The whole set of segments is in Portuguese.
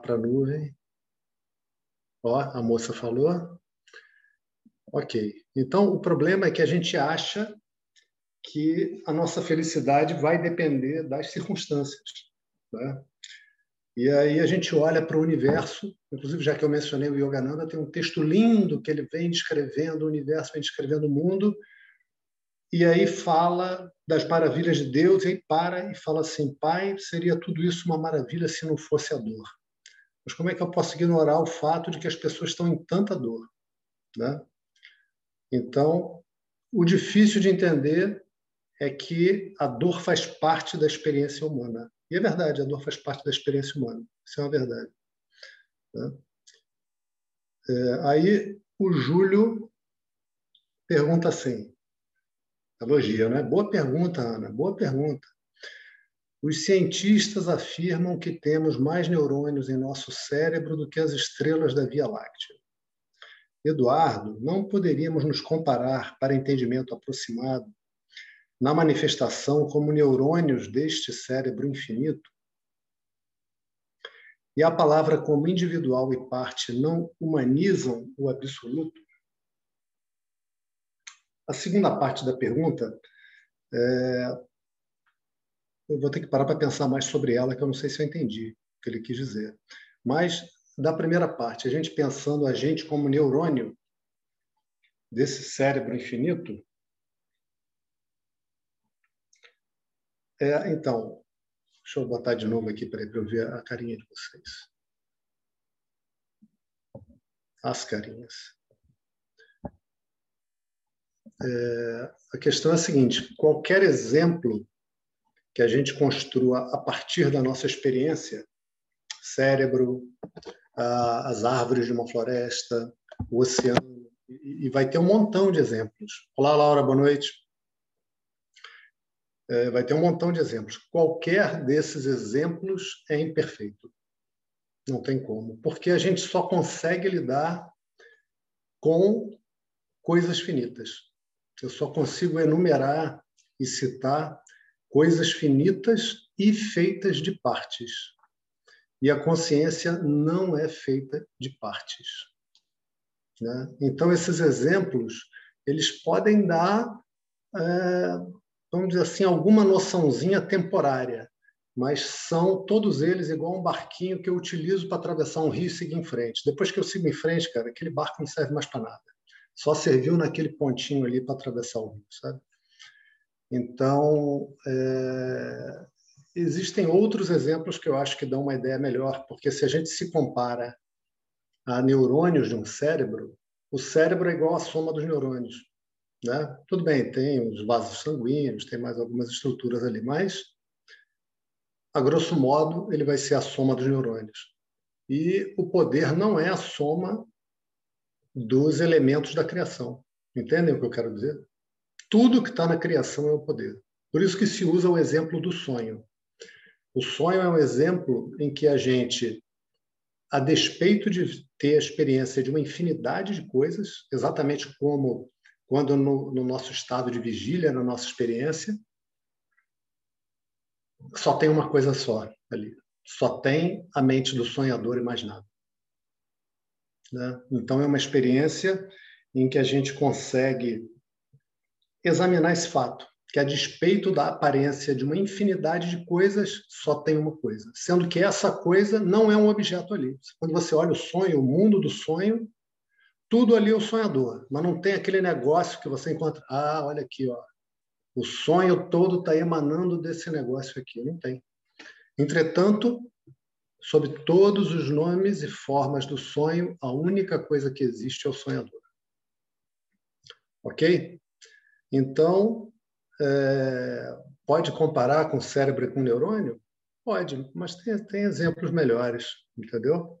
para a nuvem. Ó, a moça falou. Ok. Então, o problema é que a gente acha que a nossa felicidade vai depender das circunstâncias. Né? E aí a gente olha para o universo, inclusive já que eu mencionei o Yogananda, tem um texto lindo que ele vem descrevendo o universo, vem descrevendo o mundo, e aí fala das maravilhas de Deus, e aí para e fala assim: Pai, seria tudo isso uma maravilha se não fosse a dor. Mas como é que eu posso ignorar o fato de que as pessoas estão em tanta dor? Né? Então, o difícil de entender é que a dor faz parte da experiência humana. E é verdade, a dor faz parte da experiência humana. Isso é uma verdade. Né? É, aí o Júlio pergunta assim: elogia, né? Boa pergunta, Ana, boa pergunta. Os cientistas afirmam que temos mais neurônios em nosso cérebro do que as estrelas da Via Láctea. Eduardo, não poderíamos nos comparar, para entendimento aproximado, na manifestação como neurônios deste cérebro infinito? E a palavra como individual e parte não humanizam o absoluto? A segunda parte da pergunta, é... eu vou ter que parar para pensar mais sobre ela, que eu não sei se eu entendi o que ele quis dizer. Mas, da primeira parte, a gente pensando a gente como neurônio desse cérebro infinito, é, então, deixa eu botar de novo aqui para eu ver a carinha de vocês. As carinhas. É, a questão é a seguinte: qualquer exemplo que a gente construa a partir da nossa experiência, cérebro, as árvores de uma floresta, o oceano, e, e, vai ter um montão de exemplos. Olá, Laura, boa noite. É, vai ter um montão de exemplos. Qualquer desses exemplos é imperfeito. Não tem como, porque a gente só consegue lidar com coisas finitas. Eu só consigo enumerar e citar coisas finitas e feitas de partes. E a consciência não é feita de partes. Né? Então, esses exemplos, eles podem dar, é, vamos dizer assim, alguma noçãozinha temporária, mas são todos eles igual um barquinho que eu utilizo para atravessar um rio e seguir em frente. Depois que eu sigo em frente, cara, aquele barco não serve mais para nada só serviu naquele pontinho ali para atravessar o rio, sabe? Então, é... existem outros exemplos que eu acho que dão uma ideia melhor, porque se a gente se compara a neurônios de um cérebro, o cérebro é igual à soma dos neurônios. Né? Tudo bem, tem os vasos sanguíneos, tem mais algumas estruturas ali, mas, a grosso modo, ele vai ser a soma dos neurônios. E o poder não é a soma dos elementos da criação. Entendem o que eu quero dizer? Tudo que está na criação é o poder. Por isso que se usa o exemplo do sonho. O sonho é um exemplo em que a gente, a despeito de ter a experiência de uma infinidade de coisas, exatamente como quando no, no nosso estado de vigília, na nossa experiência, só tem uma coisa só ali. Só tem a mente do sonhador e mais nada. Né? Então, é uma experiência em que a gente consegue examinar esse fato, que a despeito da aparência de uma infinidade de coisas, só tem uma coisa, sendo que essa coisa não é um objeto ali. Quando você olha o sonho, o mundo do sonho, tudo ali é o sonhador, mas não tem aquele negócio que você encontra. Ah, olha aqui, ó. O sonho todo está emanando desse negócio aqui. Não tem. Entretanto, Sob todos os nomes e formas do sonho, a única coisa que existe é o sonhador. Ok? Então, é, pode comparar com cérebro e com neurônio? Pode, mas tem, tem exemplos melhores, entendeu?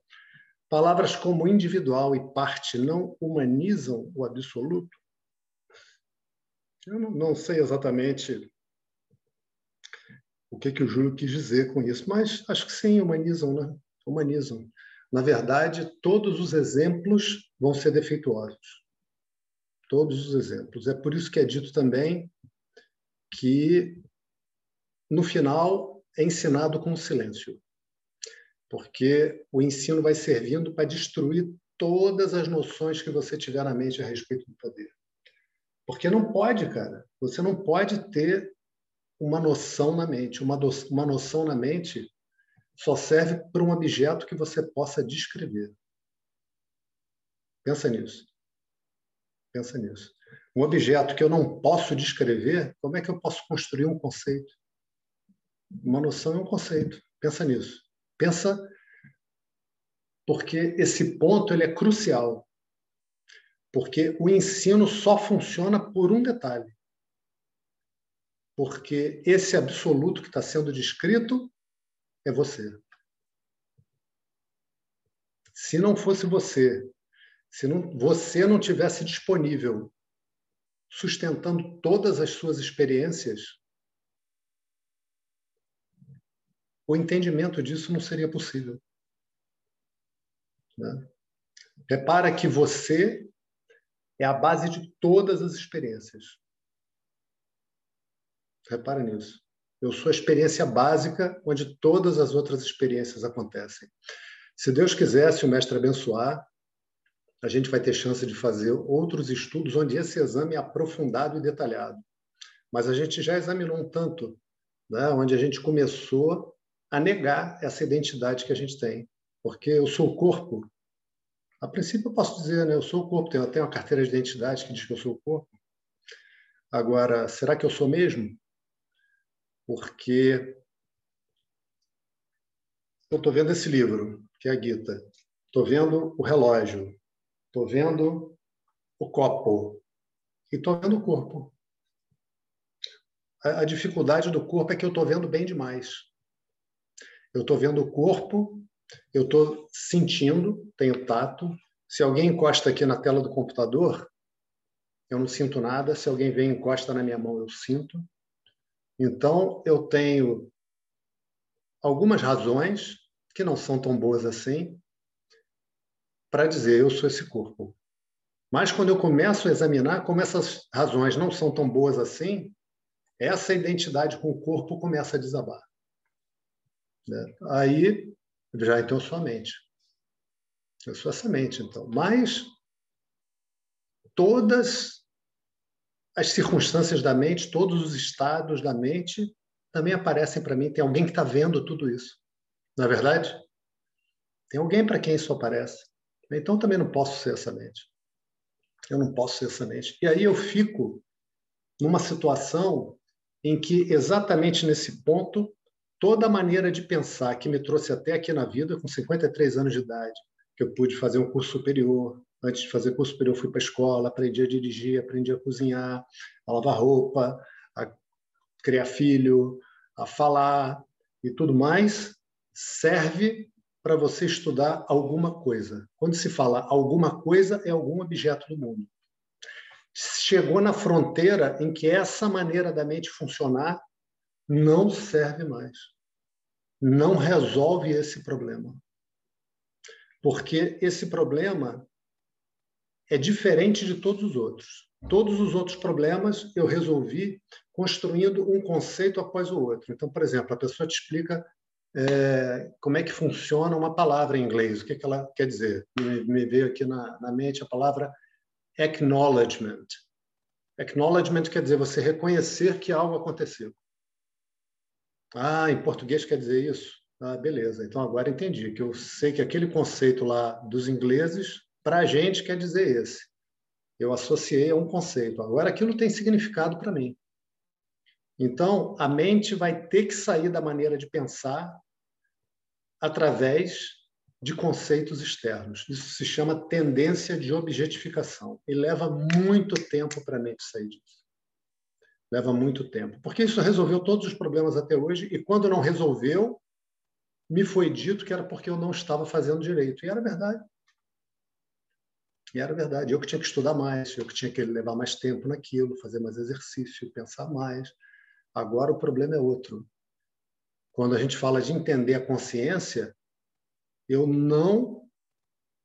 Palavras como individual e parte não humanizam o absoluto? Eu não, não sei exatamente o que, que o Júlio quis dizer com isso, mas acho que sim, humanizam, né? Humanizam. Na verdade, todos os exemplos vão ser defeituosos. Todos os exemplos. É por isso que é dito também que, no final, é ensinado com silêncio. porque o ensino vai servindo para destruir todas as noções que você tiver na mente a respeito do poder. Porque não pode, cara. Você não pode ter uma noção na mente. Uma, do, uma noção na mente só serve para um objeto que você possa descrever. Pensa nisso. Pensa nisso. Um objeto que eu não posso descrever, como é que eu posso construir um conceito? Uma noção é um conceito. Pensa nisso. Pensa porque esse ponto ele é crucial. Porque o ensino só funciona por um detalhe. Porque esse absoluto que está sendo descrito é você. Se não fosse você, se não, você não tivesse disponível, sustentando todas as suas experiências, o entendimento disso não seria possível. Né? Repara que você é a base de todas as experiências. Repara nisso. Eu sou a experiência básica onde todas as outras experiências acontecem. Se Deus quisesse o mestre abençoar, a gente vai ter chance de fazer outros estudos onde esse exame é aprofundado e detalhado. Mas a gente já examinou um tanto, né, onde a gente começou a negar essa identidade que a gente tem porque eu sou o corpo. A princípio, eu posso dizer, né? Eu sou o corpo. Tenho até uma carteira de identidade que diz que eu sou o corpo. Agora, será que eu sou mesmo? Porque eu estou vendo esse livro, que é a Gita. Estou vendo o relógio. Estou vendo o copo. E estou vendo o corpo. A, a dificuldade do corpo é que eu estou vendo bem demais. Eu estou vendo o corpo eu estou sentindo, tenho tato. Se alguém encosta aqui na tela do computador, eu não sinto nada. Se alguém vem e encosta na minha mão, eu sinto. Então, eu tenho algumas razões, que não são tão boas assim, para dizer eu sou esse corpo. Mas quando eu começo a examinar como essas razões não são tão boas assim, essa identidade com o corpo começa a desabar. Né? Aí já então sua mente. Eu sou essa mente, então. Mas todas as circunstâncias da mente, todos os estados da mente também aparecem para mim. Tem alguém que está vendo tudo isso. Não é verdade? Tem alguém para quem isso aparece. Então também não posso ser essa mente. Eu não posso ser essa mente. E aí eu fico numa situação em que, exatamente nesse ponto, toda a maneira de pensar que me trouxe até aqui na vida, com 53 anos de idade, que eu pude fazer um curso superior. Antes de fazer curso superior, fui para a escola, aprendi a dirigir, aprendi a cozinhar, a lavar roupa, a criar filho, a falar e tudo mais, serve para você estudar alguma coisa. Quando se fala alguma coisa, é algum objeto do mundo. Chegou na fronteira em que essa maneira da mente funcionar não serve mais. Não resolve esse problema. Porque esse problema é diferente de todos os outros. Todos os outros problemas eu resolvi construindo um conceito após o outro. Então, por exemplo, a pessoa te explica é, como é que funciona uma palavra em inglês, o que, é que ela quer dizer. Me, me veio aqui na, na mente a palavra acknowledgement. Acknowledgement quer dizer você reconhecer que algo aconteceu. Ah, em português quer dizer isso? Ah, beleza. Então agora entendi que eu sei que aquele conceito lá dos ingleses, para a gente, quer dizer esse. Eu associei a um conceito. Agora aquilo tem significado para mim. Então a mente vai ter que sair da maneira de pensar através de conceitos externos. Isso se chama tendência de objetificação e leva muito tempo para a mente sair disso leva muito tempo. Porque isso resolveu todos os problemas até hoje, e quando não resolveu, me foi dito que era porque eu não estava fazendo direito. E era verdade. E era verdade. Eu que tinha que estudar mais, eu que tinha que levar mais tempo naquilo, fazer mais exercício, pensar mais. Agora o problema é outro. Quando a gente fala de entender a consciência, eu não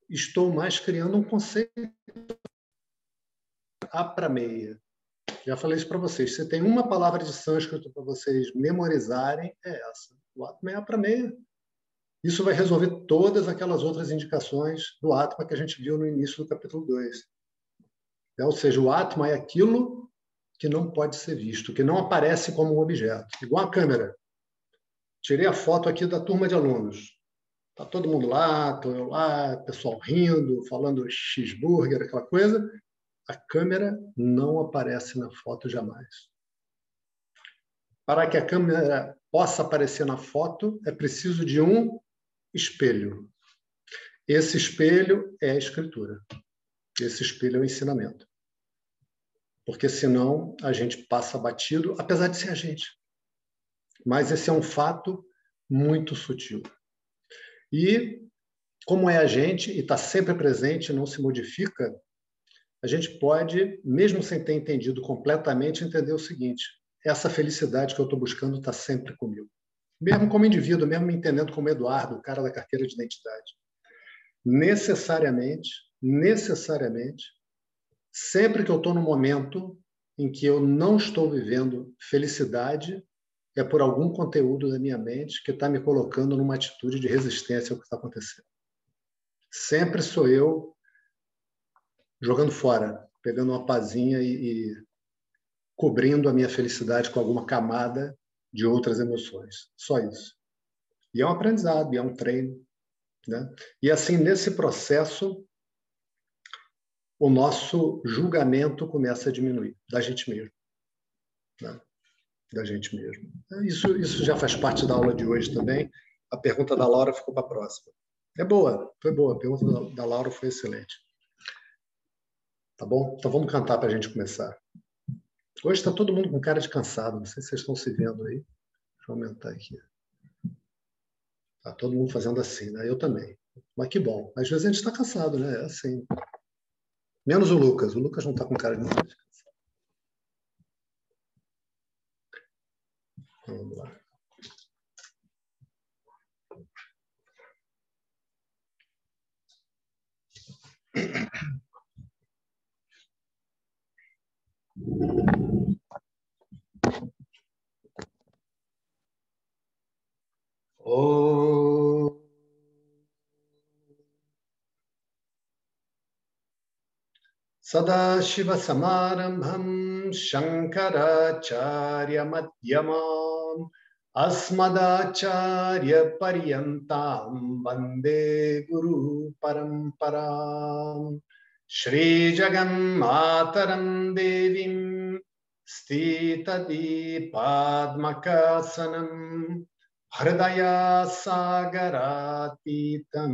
estou mais criando um conceito a para meia. Já falei isso para vocês. Se tem uma palavra de sânscrito para vocês memorizarem, é essa. O Atma é para meia. Isso vai resolver todas aquelas outras indicações do Atma que a gente viu no início do capítulo 2. É, ou seja, o Atma é aquilo que não pode ser visto, que não aparece como um objeto. Igual a câmera. Tirei a foto aqui da turma de alunos. Está todo mundo lá, estou eu lá, pessoal rindo, falando cheeseburger, aquela coisa. A câmera não aparece na foto jamais. Para que a câmera possa aparecer na foto, é preciso de um espelho. Esse espelho é a escritura. Esse espelho é o ensinamento. Porque senão a gente passa batido, apesar de ser a gente. Mas esse é um fato muito sutil. E como é a gente e está sempre presente, não se modifica, a gente pode, mesmo sem ter entendido completamente, entender o seguinte: essa felicidade que eu estou buscando está sempre comigo. Mesmo como indivíduo, mesmo me entendendo como Eduardo, o cara da carteira de identidade. Necessariamente, necessariamente, sempre que eu estou no momento em que eu não estou vivendo felicidade, é por algum conteúdo da minha mente que está me colocando numa atitude de resistência ao que está acontecendo. Sempre sou eu jogando fora, pegando uma pazinha e, e cobrindo a minha felicidade com alguma camada de outras emoções. Só isso. E é um aprendizado, e é um treino. Né? E assim, nesse processo, o nosso julgamento começa a diminuir, da gente mesmo. Né? Da gente mesmo. Isso, isso já faz parte da aula de hoje também. A pergunta da Laura ficou para a próxima. É boa, foi boa. A pergunta da Laura foi excelente. Tá bom? Então vamos cantar para a gente começar. Hoje está todo mundo com cara de cansado. Não sei se vocês estão se vendo aí. Deixa eu aumentar aqui. Está todo mundo fazendo assim, né? Eu também. Mas que bom. Às vezes a gente está cansado, né? É assim. Menos o Lucas. O Lucas não está com cara de. Vamos lá. सदाशिवसमारम्भं शङ्कराचार्यमध्यमाम् अस्मदाचार्यपर्यन्तां वंदे गुरुपरम्पराम्। श्रीजगन्मातरं देवीं स्थितदीपाद्मकासनम् हृदयासागरातीतं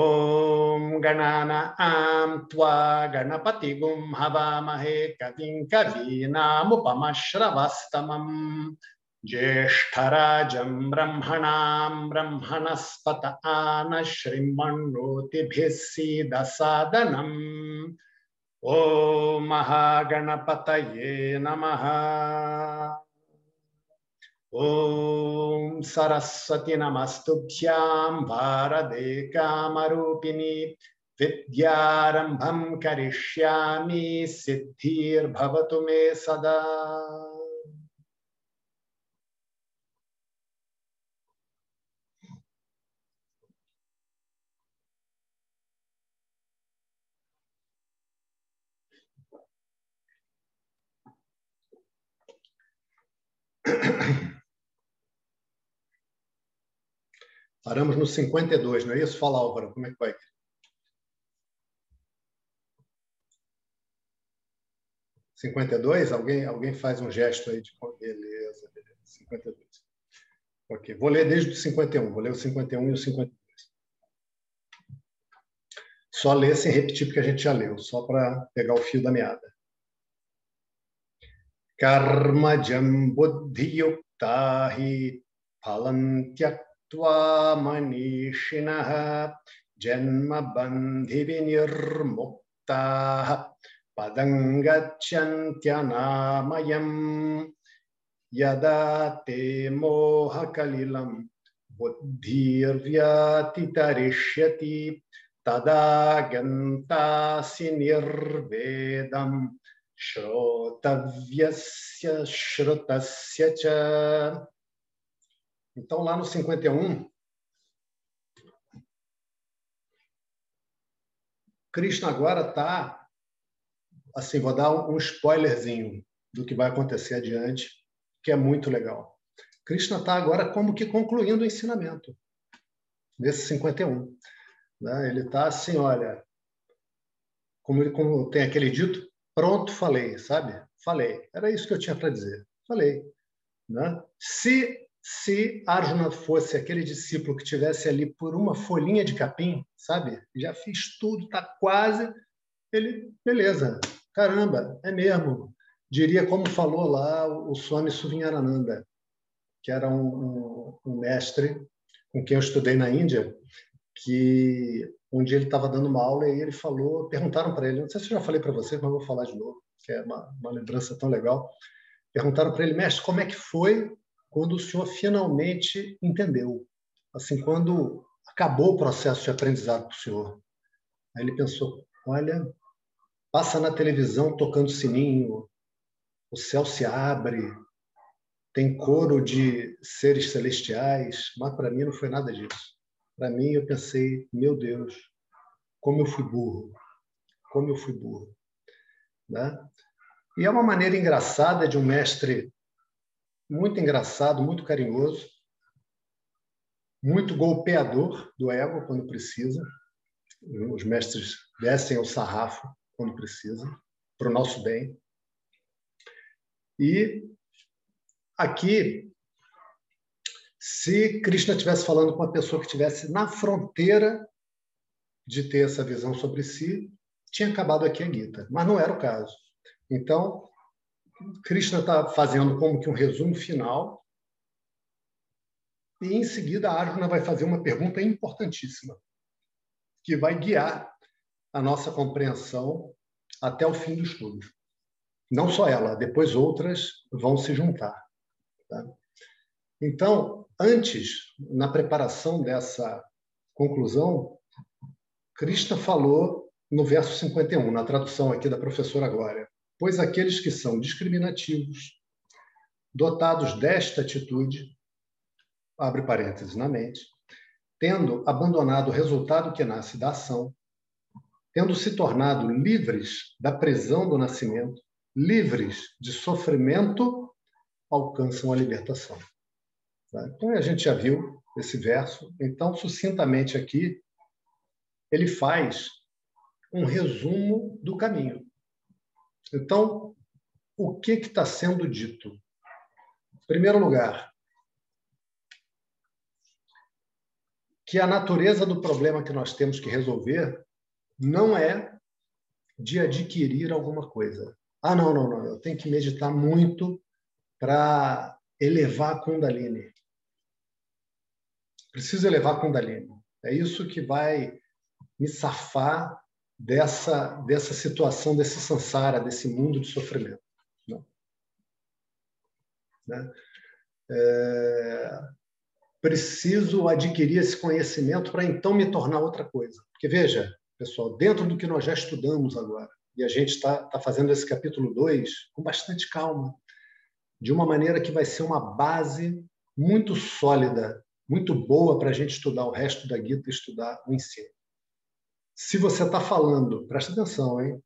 ॐ गणानां त्वा गणपतिगुं हवामहे कविं कवीनामुपमश्रवस्तमम् ज्येष्ठराजं ब्रह्मणां ब्रह्मणस्पत आन श्रीमण्डोतिभिः सीदसादनम् ॐ महागणपतये नमः ॐ सरस्वती नमस्तुभ्यां भारदे कामरूपिणि विद्यारम्भं करिष्यामि सिद्धिर्भवतु मे सदा। Paramos no 52, não é isso? Fala, Álvaro, como é que vai? Cinquenta alguém, alguém faz um gesto aí de beleza, beleza. 52. Ok, vou ler desde o 51, vou ler o 51 e o 52. Só ler sem repetir porque a gente já leu, só para pegar o fio da meada. Karma jam buddhi त्वामनीषिणः जन्मबन्धिविनिर्मुक्ताः पदं गच्छन्त्यनामयम्। यदा ते मोहकलिलं बुद्धिर्व्यतितरिष्यति तदा गन्तासि निर्वेदम्। श्रोतव्यस्य च। Então, lá no 51, Krishna agora está. Assim, vou dar um spoilerzinho do que vai acontecer adiante, que é muito legal. Krishna está agora como que concluindo o ensinamento, nesse 51. Né? Ele está assim: olha, como, ele, como tem aquele dito, pronto, falei, sabe? Falei. Era isso que eu tinha para dizer. Falei. Né? Se se Arjuna fosse aquele discípulo que tivesse ali por uma folhinha de capim, sabe? Já fiz tudo, tá quase. Ele, beleza, caramba, é mesmo. Diria como falou lá o Swami Suvinyarananda, que era um, um, um mestre com quem eu estudei na Índia, que um dia ele estava dando uma aula e ele falou, perguntaram para ele, não sei se eu já falei para vocês, mas vou falar de novo, que é uma, uma lembrança tão legal. Perguntaram para ele, mestre, como é que foi quando o senhor finalmente entendeu, assim, quando acabou o processo de aprendizado para o senhor. Aí ele pensou: olha, passa na televisão tocando sininho, o céu se abre, tem coro de seres celestiais, mas para mim não foi nada disso. Para mim, eu pensei: meu Deus, como eu fui burro, como eu fui burro. Né? E é uma maneira engraçada de um mestre muito engraçado, muito carinhoso, muito golpeador do ego quando precisa. Os mestres descem ao sarrafo quando precisa, para o nosso bem. E aqui, se Krishna estivesse falando com uma pessoa que estivesse na fronteira de ter essa visão sobre si, tinha acabado aqui a Gita, mas não era o caso. Então, Krishna está fazendo como que um resumo final. E em seguida, a Arjuna vai fazer uma pergunta importantíssima, que vai guiar a nossa compreensão até o fim do estudo. Não só ela, depois outras vão se juntar. Tá? Então, antes, na preparação dessa conclusão, Krishna falou no verso 51, na tradução aqui da professora Glória pois aqueles que são discriminativos, dotados desta atitude, abre parênteses na mente, tendo abandonado o resultado que nasce da ação, tendo se tornado livres da prisão do nascimento, livres de sofrimento, alcançam a libertação. Tá? Então, a gente já viu esse verso. Então, sucintamente aqui, ele faz um resumo do caminho. Então, o que está sendo dito? Em primeiro lugar, que a natureza do problema que nós temos que resolver não é de adquirir alguma coisa. Ah, não, não, não, eu tenho que meditar muito para elevar a Kundalini. Preciso elevar a Kundalini. É isso que vai me safar dessa, dessa situação, desse samsara, desse mundo de sofrimento. Não. Né? É, preciso adquirir esse conhecimento para então me tornar outra coisa. Porque, veja, pessoal, dentro do que nós já estudamos agora, e a gente está tá fazendo esse capítulo 2 com bastante calma, de uma maneira que vai ser uma base muito sólida, muito boa para a gente estudar o resto da Gita e estudar o ensino. Se você está falando, presta atenção, hein?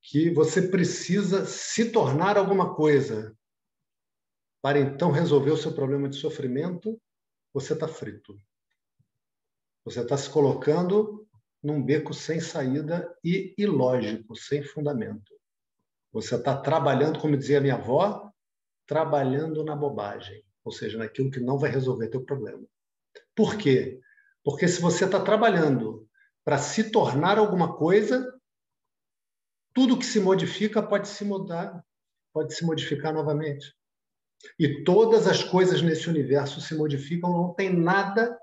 Que você precisa se tornar alguma coisa para então resolver o seu problema de sofrimento, você está frito. Você está se colocando num beco sem saída e ilógico, sem fundamento. Você está trabalhando, como dizia minha avó, trabalhando na bobagem, ou seja, naquilo que não vai resolver teu problema. Por quê? Porque se você está trabalhando para se tornar alguma coisa, tudo que se modifica pode se mudar, pode se modificar novamente. E todas as coisas nesse universo se modificam, não tem nada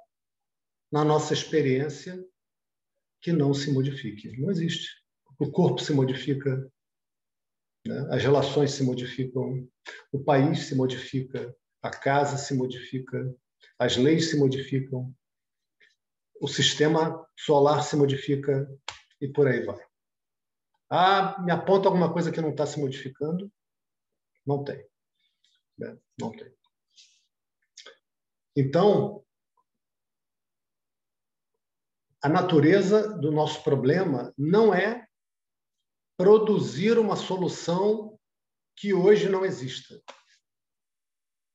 na nossa experiência que não se modifique. Não existe. O corpo se modifica, né? as relações se modificam, o país se modifica, a casa se modifica, as leis se modificam, o sistema solar se modifica e por aí vai. Ah, me aponta alguma coisa que não está se modificando? Não tem. Né? Não tem. Então, a natureza do nosso problema não é produzir uma solução que hoje não exista.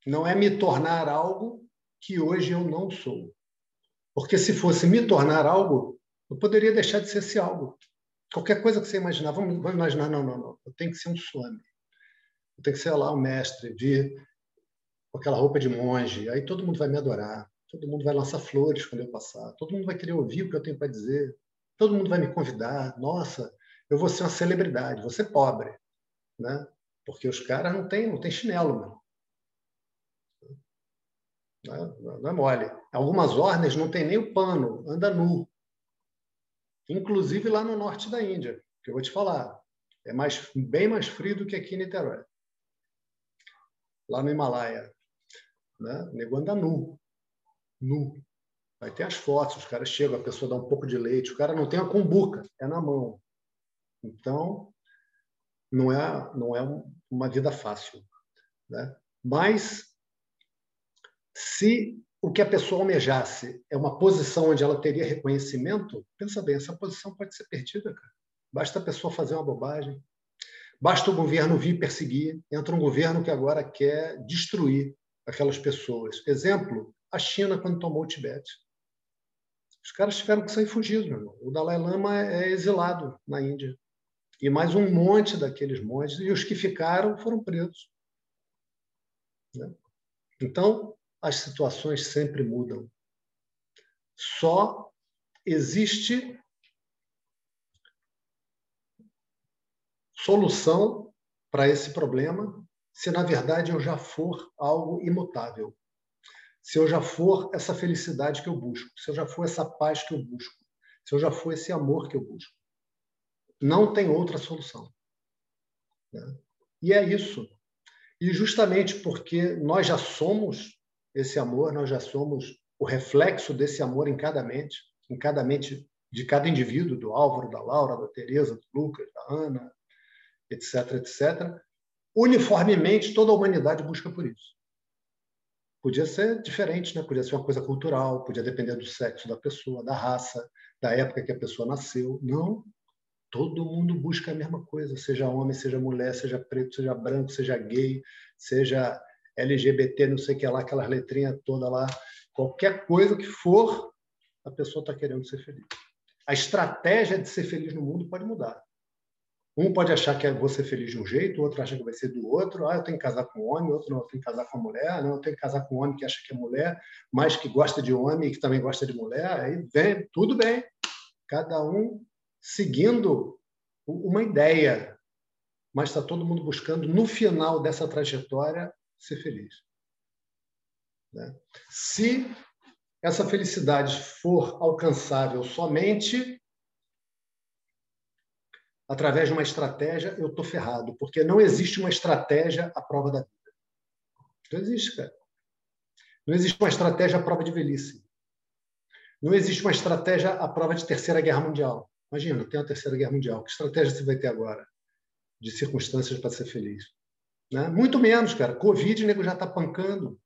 Não é me tornar algo que hoje eu não sou. Porque se fosse me tornar algo, eu poderia deixar de ser esse algo. Qualquer coisa que você imaginar, vamos, vamos imaginar, não, não, não, eu tenho que ser um swami. Eu tenho que ser lá o mestre, vir com aquela roupa de monge, aí todo mundo vai me adorar, todo mundo vai lançar flores quando eu passar, todo mundo vai querer ouvir o que eu tenho para dizer, todo mundo vai me convidar, nossa, eu vou ser uma celebridade, vou ser pobre, né? Porque os caras não têm, não tem chinelo, mano. Não é mole. Algumas ordens não tem nem o pano, anda nu. Inclusive lá no norte da Índia, que eu vou te falar. É mais, bem mais frio do que aqui em Niterói. Lá no Himalaia. Né? O nego anda nu. Nu. Aí tem as fotos, os caras chegam, a pessoa dá um pouco de leite, o cara não tem a cumbuca, é na mão. Então, não é, não é uma vida fácil. Né? Mas, se o que a pessoa almejasse é uma posição onde ela teria reconhecimento, pensa bem, essa posição pode ser perdida. Cara. Basta a pessoa fazer uma bobagem, basta o governo vir perseguir, entra um governo que agora quer destruir aquelas pessoas. Exemplo, a China quando tomou o Tibete. Os caras tiveram que sair fugidos. O Dalai Lama é exilado na Índia e mais um monte daqueles montes, e os que ficaram foram presos. Né? Então, as situações sempre mudam. Só existe solução para esse problema se, na verdade, eu já for algo imutável. Se eu já for essa felicidade que eu busco, se eu já for essa paz que eu busco, se eu já for esse amor que eu busco. Não tem outra solução. Né? E é isso. E justamente porque nós já somos esse amor, nós já somos o reflexo desse amor em cada mente, em cada mente de cada indivíduo, do Álvaro, da Laura, da Teresa, do Lucas, da Ana, etc, etc. Uniformemente, toda a humanidade busca por isso. Podia ser diferente, né? podia ser uma coisa cultural, podia depender do sexo da pessoa, da raça, da época que a pessoa nasceu. Não, Todo mundo busca a mesma coisa, seja homem, seja mulher, seja preto, seja branco, seja gay, seja LGBT, não sei o que lá, aquelas letrinhas todas lá. Qualquer coisa que for, a pessoa está querendo ser feliz. A estratégia de ser feliz no mundo pode mudar. Um pode achar que é vou ser feliz de um jeito, o outro acha que vai ser do outro. Ah, eu tenho que casar com um homem, outro não, eu tenho que casar com uma mulher. Não, eu tenho que casar com um homem que acha que é mulher, mas que gosta de homem e que também gosta de mulher. Aí vem, tudo bem. Cada um seguindo uma ideia, mas está todo mundo buscando, no final dessa trajetória, ser feliz. Né? Se essa felicidade for alcançável somente através de uma estratégia, eu estou ferrado, porque não existe uma estratégia à prova da vida. Não existe, cara. Não existe uma estratégia à prova de velhice. Não existe uma estratégia à prova de terceira guerra mundial. Imagina, tem a Terceira Guerra Mundial. Que estratégia você vai ter agora de circunstâncias para ser feliz? Né? Muito menos, cara. Covid, nego já está pancando.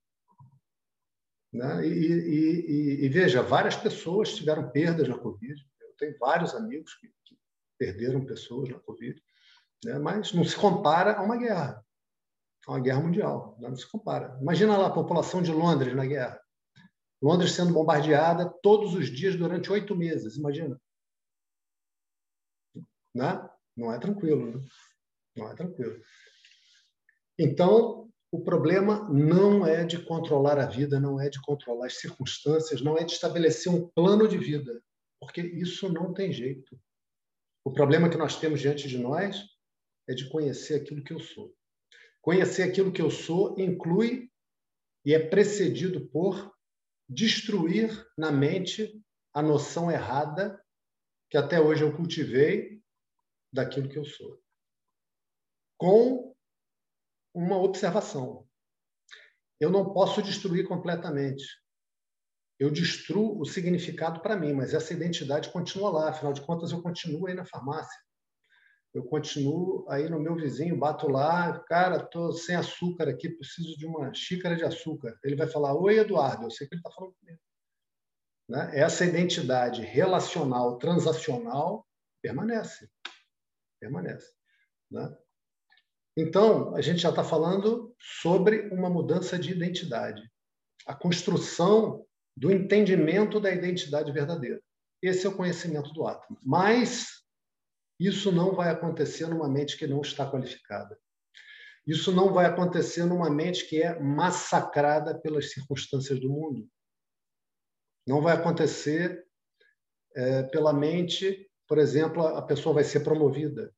Né? E, e, e, e, veja, várias pessoas tiveram perdas na Covid. Eu tenho vários amigos que, que perderam pessoas na Covid. Né? Mas não se compara a uma guerra. A uma guerra mundial. Não se compara. Imagina lá a população de Londres na guerra. Londres sendo bombardeada todos os dias durante oito meses. Imagina né? Não é tranquilo, né? Não é tranquilo. Então, o problema não é de controlar a vida, não é de controlar as circunstâncias, não é de estabelecer um plano de vida, porque isso não tem jeito. O problema que nós temos diante de nós é de conhecer aquilo que eu sou. Conhecer aquilo que eu sou inclui e é precedido por destruir na mente a noção errada que até hoje eu cultivei daquilo que eu sou. Com uma observação. Eu não posso destruir completamente. Eu destruo o significado para mim, mas essa identidade continua lá. Afinal de contas, eu continuo aí na farmácia eu continuo aí no meu vizinho, bato lá, cara, tô sem açúcar aqui, preciso de uma xícara de açúcar. Ele vai falar, oi, Eduardo, eu sei que ele está falando comigo. Né? Essa identidade relacional, transacional, permanece. Permanece. Né? Então, a gente já está falando sobre uma mudança de identidade. A construção do entendimento da identidade verdadeira. Esse é o conhecimento do átomo. Mas isso não vai acontecer numa mente que não está qualificada. Isso não vai acontecer numa mente que é massacrada pelas circunstâncias do mundo. Não vai acontecer é, pela mente, por exemplo, a pessoa vai ser promovida.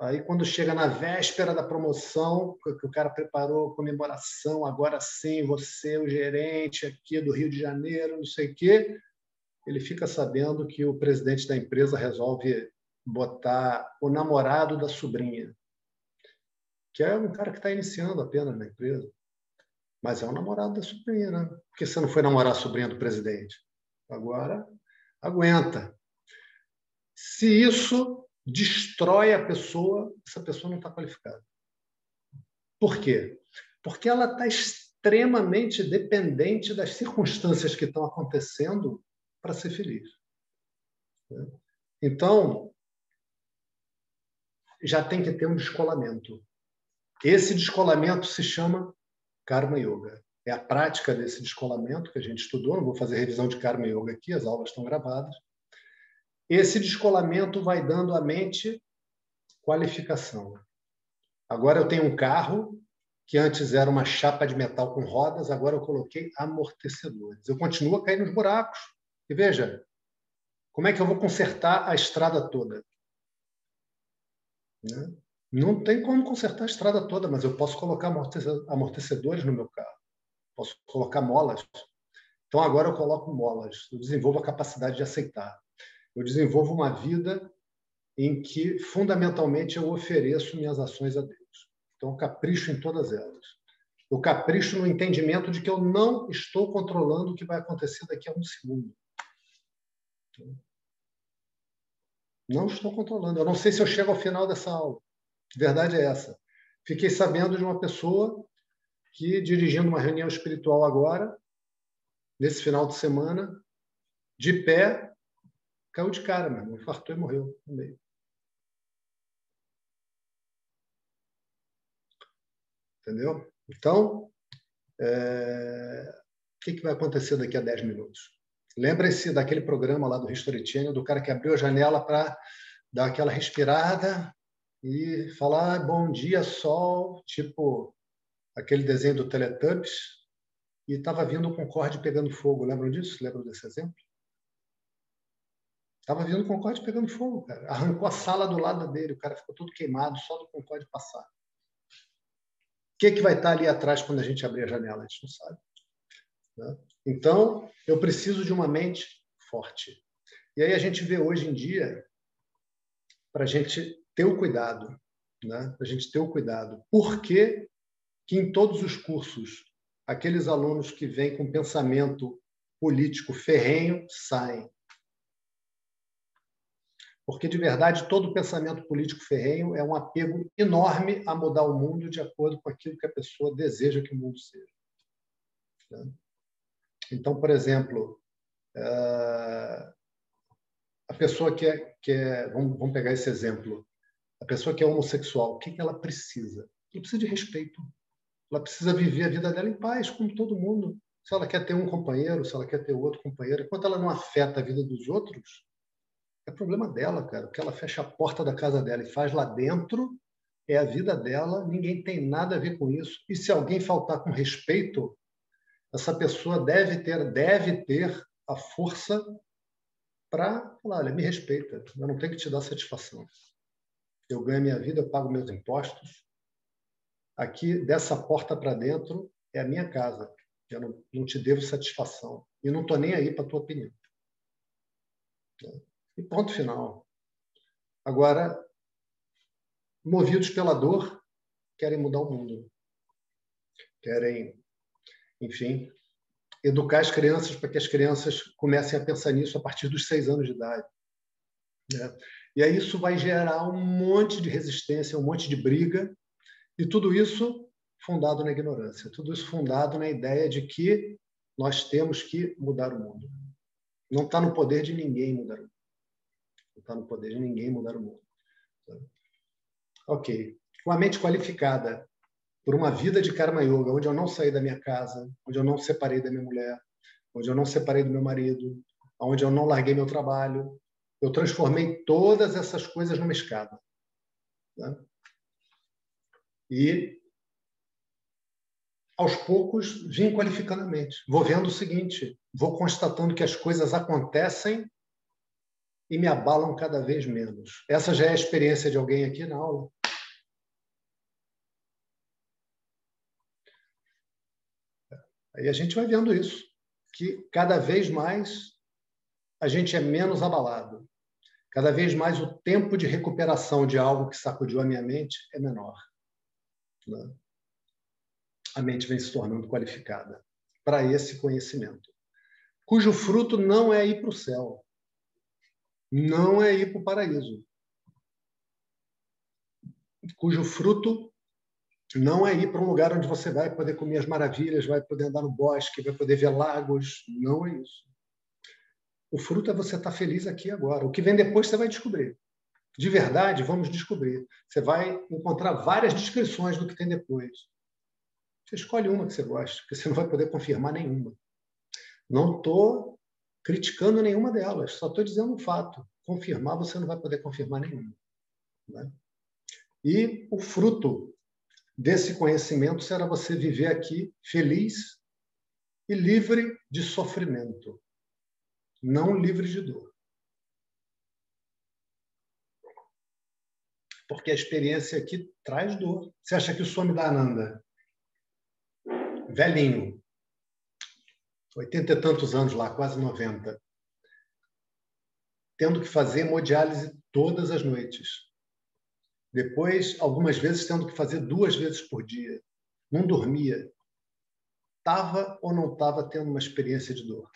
Aí, quando chega na véspera da promoção, que o cara preparou comemoração, agora sim, você, o gerente aqui do Rio de Janeiro, não sei o quê, ele fica sabendo que o presidente da empresa resolve botar o namorado da sobrinha, que é um cara que está iniciando apenas na empresa. Mas é o namorado da sobrinha, né? Porque você não foi namorar a sobrinha do presidente. Agora, aguenta. Se isso destrói a pessoa, essa pessoa não está qualificada. Por quê? Porque ela está extremamente dependente das circunstâncias que estão acontecendo para ser feliz. Então, já tem que ter um descolamento. Esse descolamento se chama Karma Yoga. É a prática desse descolamento que a gente estudou. Não vou fazer revisão de Karma Yoga aqui, as aulas estão gravadas. Esse descolamento vai dando à mente qualificação. Agora eu tenho um carro que antes era uma chapa de metal com rodas, agora eu coloquei amortecedores. Eu continuo a cair nos buracos, e veja, como é que eu vou consertar a estrada toda? Né? Não tem como consertar a estrada toda, mas eu posso colocar amortecedores no meu carro, posso colocar molas. Então agora eu coloco molas, eu desenvolvo a capacidade de aceitar. Eu desenvolvo uma vida em que fundamentalmente eu ofereço minhas ações a Deus. Então eu capricho em todas elas. Eu capricho no entendimento de que eu não estou controlando o que vai acontecer daqui a um segundo. Não estou controlando. Eu não sei se eu chego ao final dessa aula. Verdade é essa. Fiquei sabendo de uma pessoa que, dirigindo uma reunião espiritual agora, nesse final de semana, de pé, caiu de cara, mesmo, infartou e morreu no meio. Entendeu? Então, é... o que, que vai acontecer daqui a 10 minutos? Lembre-se daquele programa lá do History Channel, do cara que abriu a janela para dar aquela respirada e falar bom dia, sol, tipo aquele desenho do Teletubbies, e estava vindo o Concorde pegando fogo. Lembram disso? Lembram desse exemplo? Estava vindo o Concorde pegando fogo, cara. Arrancou a sala do lado dele, o cara ficou todo queimado só do Concorde passar. O que, que vai estar ali atrás quando a gente abrir a janela? A gente não sabe. Né? Então, eu preciso de uma mente forte. E aí a gente vê hoje em dia, para a gente ter o cuidado, né? a gente ter o cuidado. Por que, que em todos os cursos, aqueles alunos que vêm com pensamento político ferrenho saem? Porque, de verdade, todo pensamento político ferrenho é um apego enorme a mudar o mundo de acordo com aquilo que a pessoa deseja que o mundo seja. Né? Então, por exemplo, eh, a pessoa que é, que é vamos, pegar esse exemplo, a pessoa que é homossexual, o que, ela precisa? Ela precisa de respeito. Ela precisa viver a vida dela em paz, como todo mundo. Se ela quer ter um companheiro, se ela quer ter outro companheiro, enquanto ela não afeta a vida dos outros, é problema dela, cara. Porque ela fecha a porta da casa dela e faz lá dentro, é a vida dela, ninguém tem nada a ver com isso. E se alguém faltar com respeito, essa pessoa deve ter, deve ter a força para falar, olha, me respeita, eu não tenho que te dar satisfação. Eu ganho minha vida, eu pago meus impostos, aqui dessa porta para dentro é a minha casa. Eu não, não te devo satisfação. E não estou nem aí para a tua opinião. E ponto final. Agora, movidos pela dor, querem mudar o mundo. Querem, enfim, educar as crianças para que as crianças comecem a pensar nisso a partir dos seis anos de idade. Né? E aí isso vai gerar um monte de resistência, um monte de briga, e tudo isso fundado na ignorância, tudo isso fundado na ideia de que nós temos que mudar o mundo. Não está no poder de ninguém mudar o mundo. Está no poder de ninguém mudar o mundo. Ok. Com a mente qualificada por uma vida de karma yoga, onde eu não saí da minha casa, onde eu não separei da minha mulher, onde eu não separei do meu marido, onde eu não larguei meu trabalho, eu transformei todas essas coisas numa escada. Tá? E aos poucos vim qualificando a mente. Vou vendo o seguinte, vou constatando que as coisas acontecem e me abalam cada vez menos. Essa já é a experiência de alguém aqui na aula. Aí a gente vai vendo isso, que cada vez mais a gente é menos abalado. Cada vez mais o tempo de recuperação de algo que sacudiu a minha mente é menor. Né? a mente vem se tornando qualificada para esse conhecimento, cujo fruto não é ir para o céu, não é ir para o paraíso, cujo fruto não é ir para um lugar onde você vai poder comer as maravilhas, vai poder andar no bosque, vai poder ver lagos, não é isso. O fruto é você estar feliz aqui agora. O que vem depois você vai descobrir. De verdade, vamos descobrir. Você vai encontrar várias descrições do que tem depois. Você escolhe uma que você gosta, porque você não vai poder confirmar nenhuma. Não estou criticando nenhuma delas, só estou dizendo um fato. Confirmar, você não vai poder confirmar nenhuma. Né? E o fruto desse conhecimento será você viver aqui feliz e livre de sofrimento, não livre de dor. Porque a experiência aqui traz dor. Você acha que o some da Ananda velhinho, oitenta e tantos anos lá, quase 90, tendo que fazer hemodiálise todas as noites. Depois, algumas vezes, tendo que fazer duas vezes por dia. Não dormia. Estava ou não estava tendo uma experiência de dor?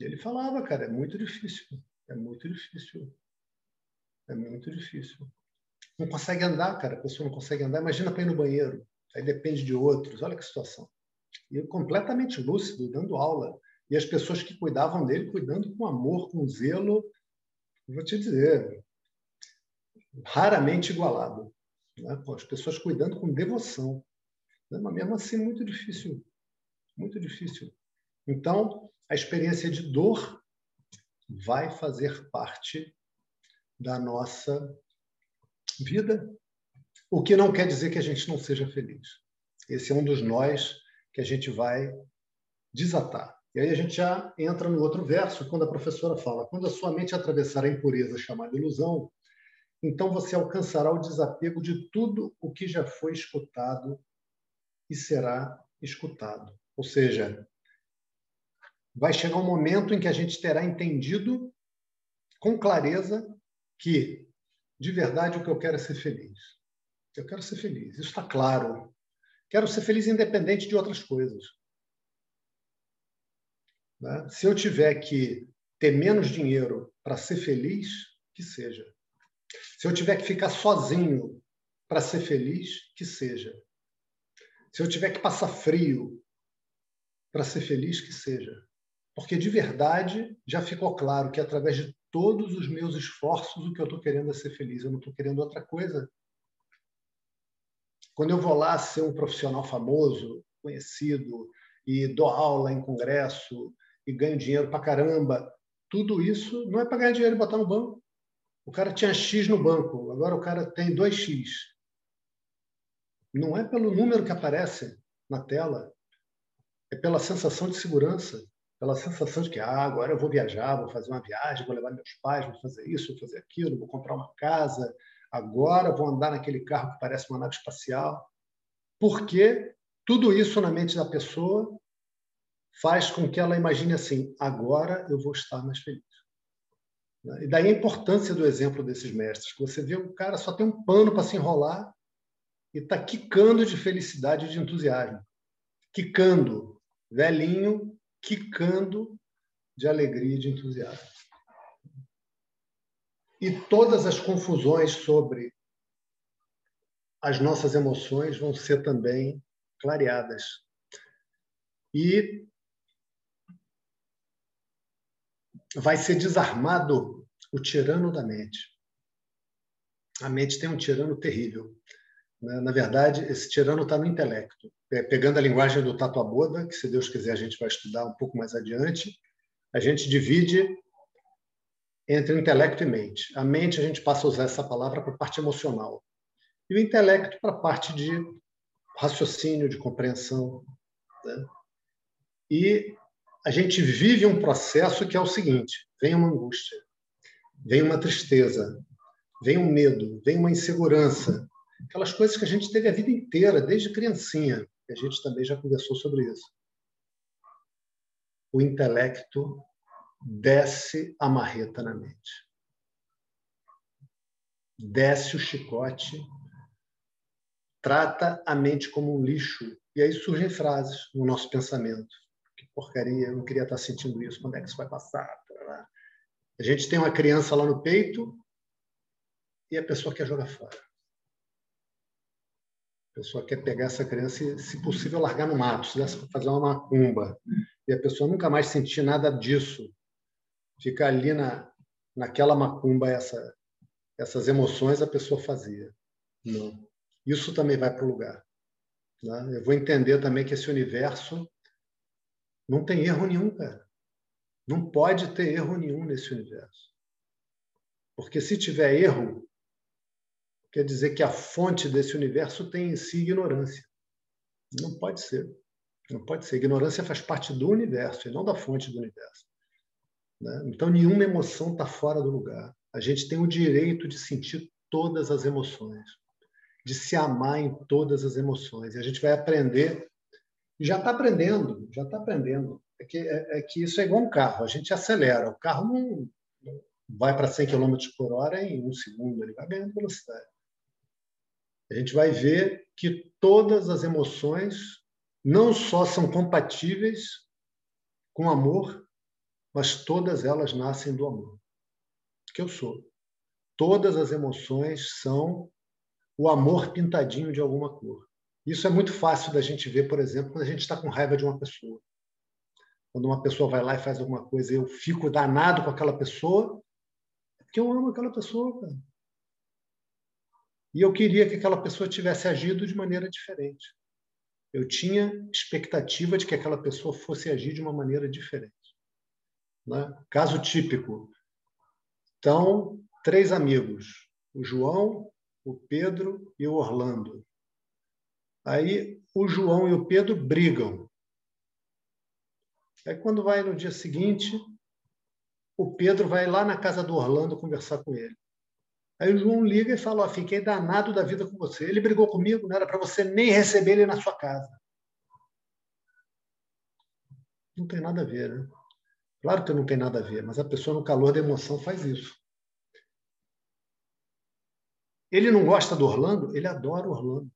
E ele falava, cara, é muito difícil. É muito difícil. É muito difícil. Não consegue andar, cara. A pessoa não consegue andar. Imagina para ir no banheiro aí depende de outros. Olha que situação. Completamente lúcido, dando aula. E as pessoas que cuidavam dele, cuidando com amor, com zelo, vou te dizer, raramente igualado. Né? As pessoas cuidando com devoção. Né? Mas mesmo assim, muito difícil. Muito difícil. Então, a experiência de dor vai fazer parte da nossa vida o que não quer dizer que a gente não seja feliz. Esse é um dos nós que a gente vai desatar. E aí a gente já entra no outro verso, quando a professora fala: quando a sua mente atravessar a impureza chamada ilusão, então você alcançará o desapego de tudo o que já foi escutado e será escutado. Ou seja, vai chegar um momento em que a gente terá entendido com clareza que, de verdade, o que eu quero é ser feliz. Eu quero ser feliz, isso está claro. Quero ser feliz independente de outras coisas. Né? Se eu tiver que ter menos dinheiro para ser feliz, que seja. Se eu tiver que ficar sozinho para ser feliz, que seja. Se eu tiver que passar frio para ser feliz, que seja. Porque de verdade já ficou claro que através de todos os meus esforços o que eu estou querendo é ser feliz. Eu não estou querendo outra coisa. Quando eu vou lá ser um profissional famoso, conhecido, e dou aula em congresso, e ganho dinheiro pra caramba, tudo isso não é para ganhar dinheiro e botar no banco. O cara tinha X no banco, agora o cara tem 2X. Não é pelo número que aparece na tela, é pela sensação de segurança, pela sensação de que ah, agora eu vou viajar, vou fazer uma viagem, vou levar meus pais, vou fazer isso, vou fazer aquilo, vou comprar uma casa, agora vou andar naquele carro que parece uma nave espacial. porque tudo isso na mente da pessoa faz com que ela imagine assim: agora eu vou estar mais feliz. E daí a importância do exemplo desses mestres. Que você vê um cara só tem um pano para se enrolar e está quicando de felicidade e de entusiasmo. Quicando, velhinho, quicando de alegria e de entusiasmo. E todas as confusões sobre as nossas emoções vão ser também clareadas. E vai ser desarmado o tirano da mente. A mente tem um tirano terrível. Né? Na verdade, esse tirano está no intelecto. É, pegando a linguagem do Tatuaboda, que se Deus quiser a gente vai estudar um pouco mais adiante, a gente divide entre intelecto e mente. A mente, a gente passa a usar essa palavra para a parte emocional. E o intelecto para a parte de raciocínio, de compreensão. Né? E a gente vive um processo que é o seguinte: vem uma angústia, vem uma tristeza, vem um medo, vem uma insegurança, aquelas coisas que a gente teve a vida inteira, desde criancinha. A gente também já conversou sobre isso. O intelecto desce a marreta na mente. Desce o chicote, trata a mente como um lixo. E aí surgem frases no nosso pensamento. Que porcaria, eu não queria estar sentindo isso, quando é que isso vai passar? A gente tem uma criança lá no peito e a pessoa quer jogar fora. A pessoa quer pegar essa criança e, se possível, largar no mato, se desse para fazer uma macumba. E a pessoa nunca mais sentir nada disso. Ficar ali na, naquela macumba, essa, essas emoções a pessoa fazia. Não. Isso também vai para o lugar. Né? Eu vou entender também que esse universo não tem erro nenhum, cara. Não pode ter erro nenhum nesse universo. Porque se tiver erro, quer dizer que a fonte desse universo tem em si ignorância. Não pode ser. Não pode ser. Ignorância faz parte do universo e não da fonte do universo. Né? Então, nenhuma emoção está fora do lugar. A gente tem o direito de sentir todas as emoções, de se amar em todas as emoções. E a gente vai aprender, já está aprendendo, já está aprendendo. É que, é, é que isso é igual um carro, a gente acelera. O carro não, vai para 100 km por hora em um segundo, ele vai ganhando velocidade a gente vai ver que todas as emoções não só são compatíveis com amor, mas todas elas nascem do amor. Que eu sou. Todas as emoções são o amor pintadinho de alguma cor. Isso é muito fácil da gente ver, por exemplo, quando a gente está com raiva de uma pessoa. Quando uma pessoa vai lá e faz alguma coisa e eu fico danado com aquela pessoa, é porque eu amo aquela pessoa, cara. E eu queria que aquela pessoa tivesse agido de maneira diferente. Eu tinha expectativa de que aquela pessoa fosse agir de uma maneira diferente. Né? Caso típico. Então, três amigos: o João, o Pedro e o Orlando. Aí o João e o Pedro brigam. Aí quando vai no dia seguinte, o Pedro vai lá na casa do Orlando conversar com ele. Aí o João liga e fala: ó, fiquei danado da vida com você. Ele brigou comigo, não era para você nem receber ele na sua casa. Não tem nada a ver, né? Claro que não tem nada a ver, mas a pessoa no calor da emoção faz isso. Ele não gosta do Orlando? Ele adora o Orlando.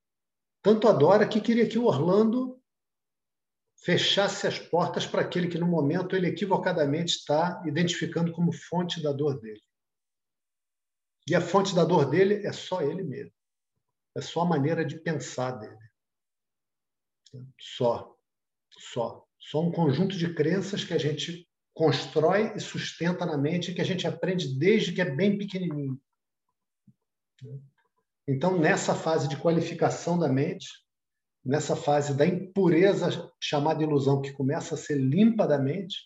Tanto adora que queria que o Orlando fechasse as portas para aquele que, no momento, ele equivocadamente está identificando como fonte da dor dele. E a fonte da dor dele é só ele mesmo. É só a maneira de pensar dele. Só. Só. Só um conjunto de crenças que a gente constrói e sustenta na mente que a gente aprende desde que é bem pequenininho. Então, nessa fase de qualificação da mente, nessa fase da impureza chamada ilusão, que começa a ser limpa da mente,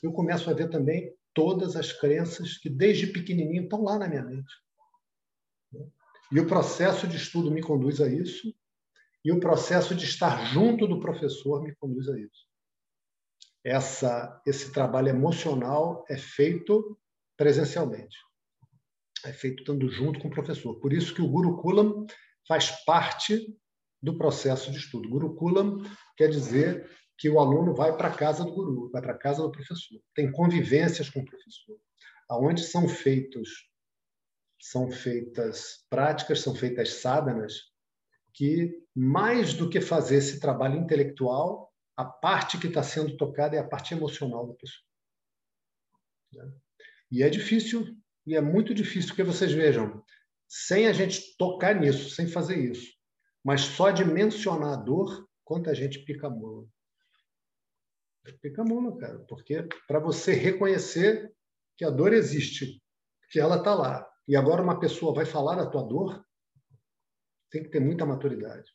eu começo a ver também todas as crenças que desde pequenininho estão lá na minha mente. E o processo de estudo me conduz a isso, e o processo de estar junto do professor me conduz a isso. Essa, esse trabalho emocional é feito presencialmente. É feito estando junto com o professor. Por isso que o Gurukulam faz parte do processo de estudo. Gurukulam quer dizer que o aluno vai para a casa do guru, vai para a casa do professor. Tem convivências com o professor, aonde são feitos são feitas práticas, são feitas sadhanas que mais do que fazer esse trabalho intelectual, a parte que está sendo tocada é a parte emocional da pessoa. Né? E é difícil, e é muito difícil que vocês vejam, sem a gente tocar nisso, sem fazer isso, mas só de mencionar a dor, quanta gente pica a mula. Pica a mula, cara, porque para você reconhecer que a dor existe, que ela está lá, e agora uma pessoa vai falar da tua dor, tem que ter muita maturidade.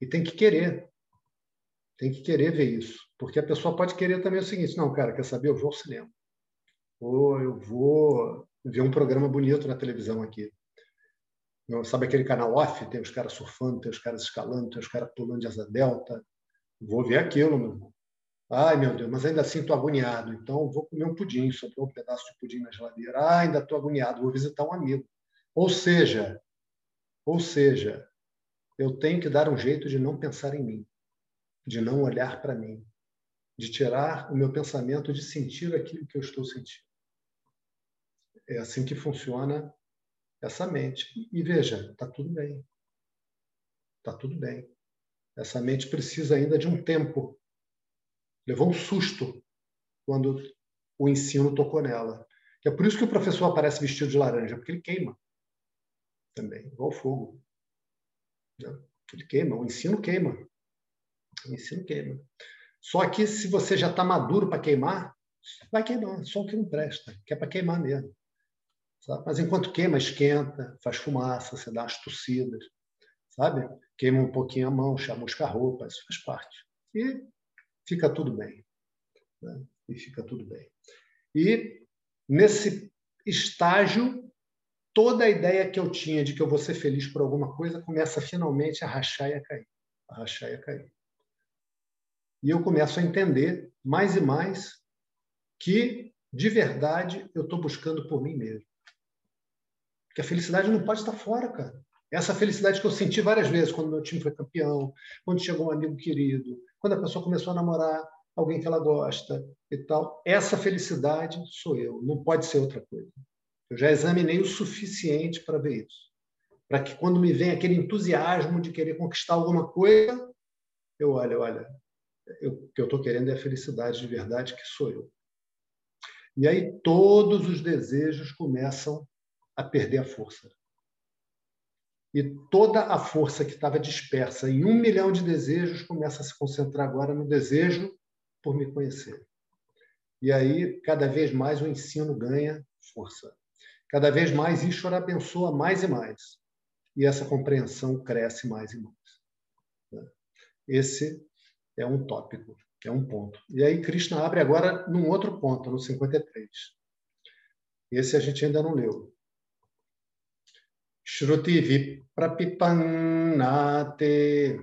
E tem que querer. Tem que querer ver isso. Porque a pessoa pode querer também o seguinte: não, cara, quer saber? Eu vou ao cinema. Ou eu vou ver um programa bonito na televisão aqui. Sabe aquele canal off? Tem os caras surfando, tem os caras escalando, tem os caras pulando de asa delta. Vou ver aquilo, meu irmão. Ai, meu Deus, mas ainda assim estou agoniado. Então, vou comer um pudim, sobrou um pedaço de pudim na geladeira. Ah, ainda estou agoniado, vou visitar um amigo. Ou seja, ou seja, eu tenho que dar um jeito de não pensar em mim, de não olhar para mim, de tirar o meu pensamento de sentir aquilo que eu estou sentindo. É assim que funciona essa mente. E veja, está tudo bem. Está tudo bem. Essa mente precisa ainda de um tempo levou um susto quando o ensino tocou nela. É por isso que o professor aparece vestido de laranja, porque ele queima também, igual fogo. Ele queima, o ensino queima. Ensino queima. Só que se você já está maduro para queimar, vai queimar, só o que não presta, que é para queimar mesmo. Sabe? Mas enquanto queima, esquenta, faz fumaça, você dá as tossidas, sabe? Queima um pouquinho a mão, chamusca a roupa, isso faz parte. E fica tudo bem. Né? E fica tudo bem. E nesse estágio, toda a ideia que eu tinha de que eu vou ser feliz por alguma coisa começa finalmente a rachar e a cair. A rachar e a cair. E eu começo a entender mais e mais que, de verdade, eu estou buscando por mim mesmo. Que a felicidade não pode estar fora, cara. Essa felicidade que eu senti várias vezes quando meu time foi campeão, quando chegou um amigo querido, quando a pessoa começou a namorar alguém que ela gosta e tal. Essa felicidade sou eu, não pode ser outra coisa. Eu já examinei o suficiente para ver isso. Para que quando me vem aquele entusiasmo de querer conquistar alguma coisa, eu olho, olha, eu, o que eu estou querendo é a felicidade de verdade, que sou eu. E aí todos os desejos começam a perder a força e toda a força que estava dispersa em um milhão de desejos começa a se concentrar agora no desejo por me conhecer. E aí, cada vez mais o ensino ganha força. Cada vez mais Ishvara abençoa mais e mais. E essa compreensão cresce mais e mais. Né? Esse é um tópico, é um ponto. E aí Krishna abre agora num outro ponto, no 53. Esse a gente ainda não leu. Shruti viprapipannate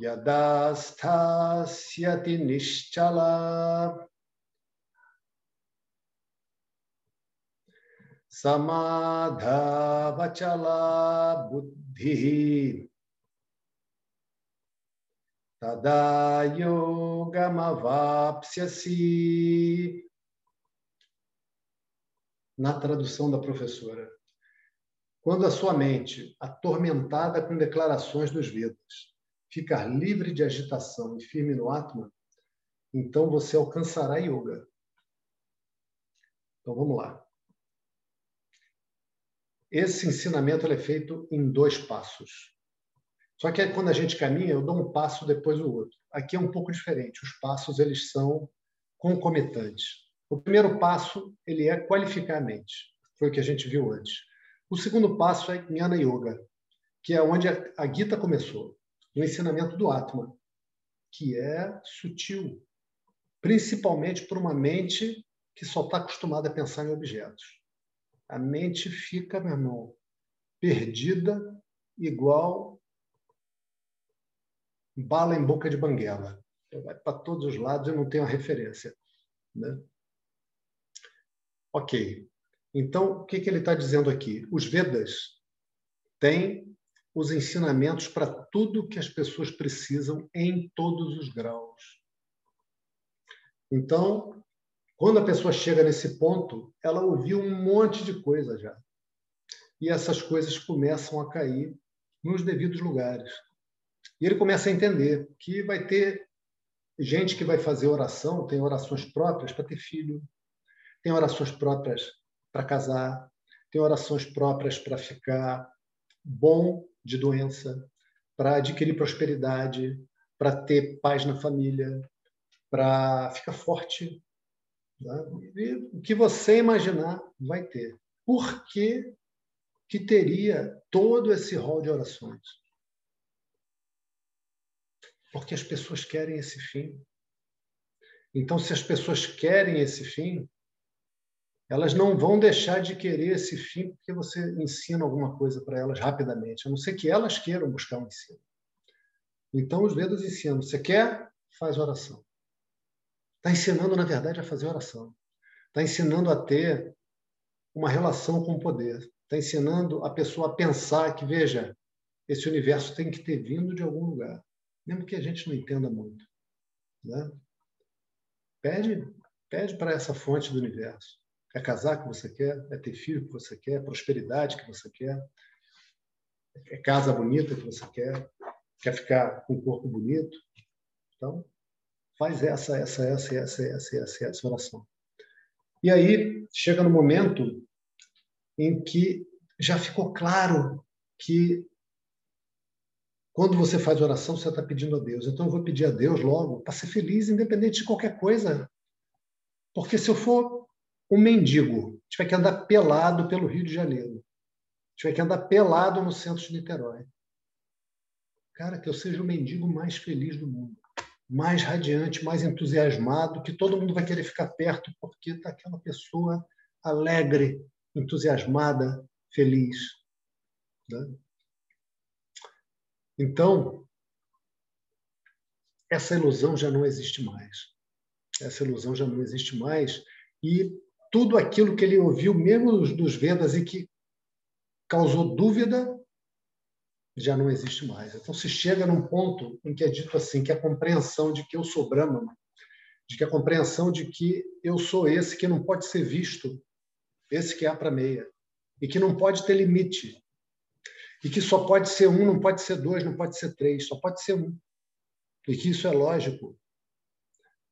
yadastasyati nishchala samadhavachala buddhi Tada yogamavapsyasi. Na tradução da professora. Quando a sua mente, atormentada com declarações dos Vedas, ficar livre de agitação e firme no Atma, então você alcançará yoga. Então vamos lá. Esse ensinamento é feito em dois passos. Só que quando a gente caminha, eu dou um passo depois o outro. Aqui é um pouco diferente. Os passos eles são concomitantes. O primeiro passo ele é qualificar a mente, foi o que a gente viu antes. O segundo passo é Jnana Yoga, que é onde a Gita começou, no ensinamento do Atma, que é sutil, principalmente para uma mente que só está acostumada a pensar em objetos. A mente fica, meu irmão, perdida, igual bala em boca de banguela. Vai para todos os lados e não tem uma referência. Né? Ok. Então, o que, que ele está dizendo aqui? Os Vedas têm os ensinamentos para tudo que as pessoas precisam em todos os graus. Então, quando a pessoa chega nesse ponto, ela ouviu um monte de coisa já. E essas coisas começam a cair nos devidos lugares. E ele começa a entender que vai ter gente que vai fazer oração, tem orações próprias para ter filho, tem orações próprias para casar, tem orações próprias para ficar bom de doença, para adquirir prosperidade, para ter paz na família, para ficar forte. Né? o que você imaginar vai ter. Por que, que teria todo esse rol de orações? Porque as pessoas querem esse fim. Então, se as pessoas querem esse fim, elas não vão deixar de querer esse fim porque você ensina alguma coisa para elas rapidamente, a não ser que elas queiram buscar um ensino. Então, os Vedas ensinam: você quer? Faz oração. Está ensinando, na verdade, a fazer oração. Está ensinando a ter uma relação com o poder. Está ensinando a pessoa a pensar que, veja, esse universo tem que ter vindo de algum lugar, mesmo que a gente não entenda muito. Né? Pede, pede para essa fonte do universo. É casar que você quer, é ter filho que você quer, prosperidade que você quer, é casa bonita que você quer, quer ficar com um corpo bonito. Então, faz essa, essa, essa, essa, essa, essa, essa oração. E aí chega no momento em que já ficou claro que quando você faz oração, você está pedindo a Deus. Então eu vou pedir a Deus logo para ser feliz, independente de qualquer coisa. Porque se eu for um mendigo, tiver que andar pelado pelo Rio de Janeiro, tiver que andar pelado no centro de Niterói, cara, que eu seja o mendigo mais feliz do mundo, mais radiante, mais entusiasmado, que todo mundo vai querer ficar perto porque está aquela pessoa alegre, entusiasmada, feliz. Né? Então, essa ilusão já não existe mais. Essa ilusão já não existe mais. E tudo aquilo que ele ouviu, mesmo dos Vedas, e que causou dúvida, já não existe mais. Então, se chega num ponto em que é dito assim, que a compreensão de que eu sou Brahma, de que a compreensão de que eu sou esse que não pode ser visto, esse que é a para meia, e que não pode ter limite, e que só pode ser um, não pode ser dois, não pode ser três, só pode ser um, e que isso é lógico,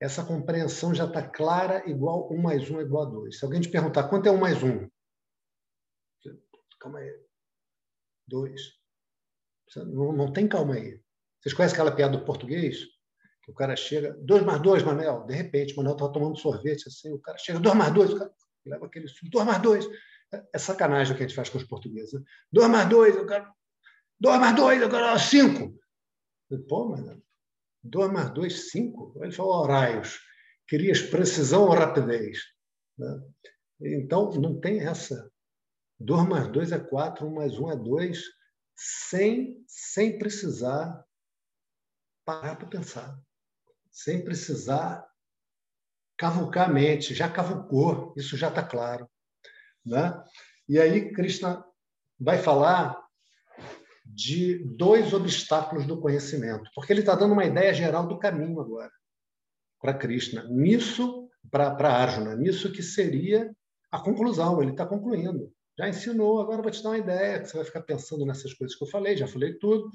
essa compreensão já está clara, igual um mais um é igual a dois. Se alguém te perguntar quanto é um mais um, calma aí, dois. Não, não tem calma aí. Vocês conhecem aquela piada do português? Que o cara chega, dois mais dois, Manel. De repente, Manel estava tomando sorvete assim, o cara chega, dois mais dois, o cara leva aquele dois mais dois. É sacanagem o que a gente faz com os portugueses. Dois mais dois, eu quero. Dois mais dois, eu quero cinco. Pô, Manel, 2 mais 2, 5. Ele falou horários. Querias precisão ou rapidez. Né? Então, não tem essa. 2 mais 2 é 4, 1 mais 1 é 2, sem, sem precisar parar para pensar. Sem precisar cavucar a mente. Já cavucou, isso já está claro. Né? E aí, Krishna vai falar de dois obstáculos do conhecimento, porque ele está dando uma ideia geral do caminho agora para Krishna. Nisso, para Arjuna, nisso que seria a conclusão, ele está concluindo. Já ensinou, agora vou te dar uma ideia, que você vai ficar pensando nessas coisas que eu falei, já falei tudo.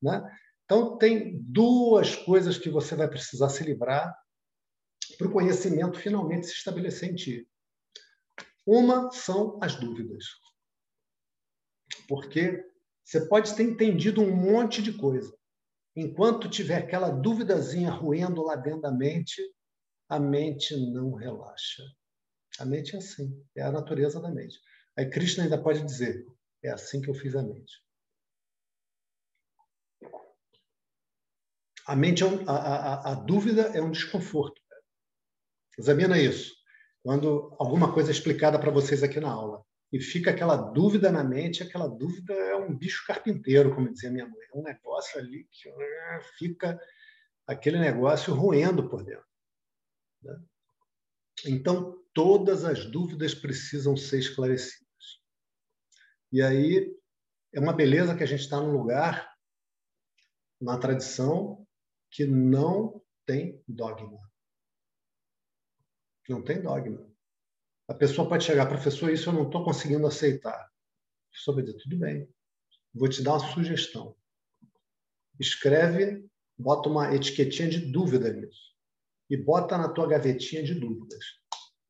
Né? Então, tem duas coisas que você vai precisar se livrar para o conhecimento finalmente se estabelecer em ti. Uma são as dúvidas. Porque você pode ter entendido um monte de coisa. Enquanto tiver aquela duvidazinha ruendo lá dentro da mente, a mente não relaxa. A mente é assim, é a natureza da mente. Aí Krishna ainda pode dizer: é assim que eu fiz a mente. A mente é um, a, a, a dúvida é um desconforto. Examina isso. Quando alguma coisa é explicada para vocês aqui na aula e fica aquela dúvida na mente, aquela dúvida é um bicho carpinteiro, como dizia minha mãe. É um negócio ali que ah, fica aquele negócio roendo por dentro. Né? Então, todas as dúvidas precisam ser esclarecidas. E aí é uma beleza que a gente está num lugar, na tradição, que não tem dogma. Não tem dogma. A pessoa pode chegar, professor, isso eu não estou conseguindo aceitar. O professor vai dizer, tudo bem, vou te dar uma sugestão. Escreve, bota uma etiquetinha de dúvida nisso. E bota na tua gavetinha de dúvidas.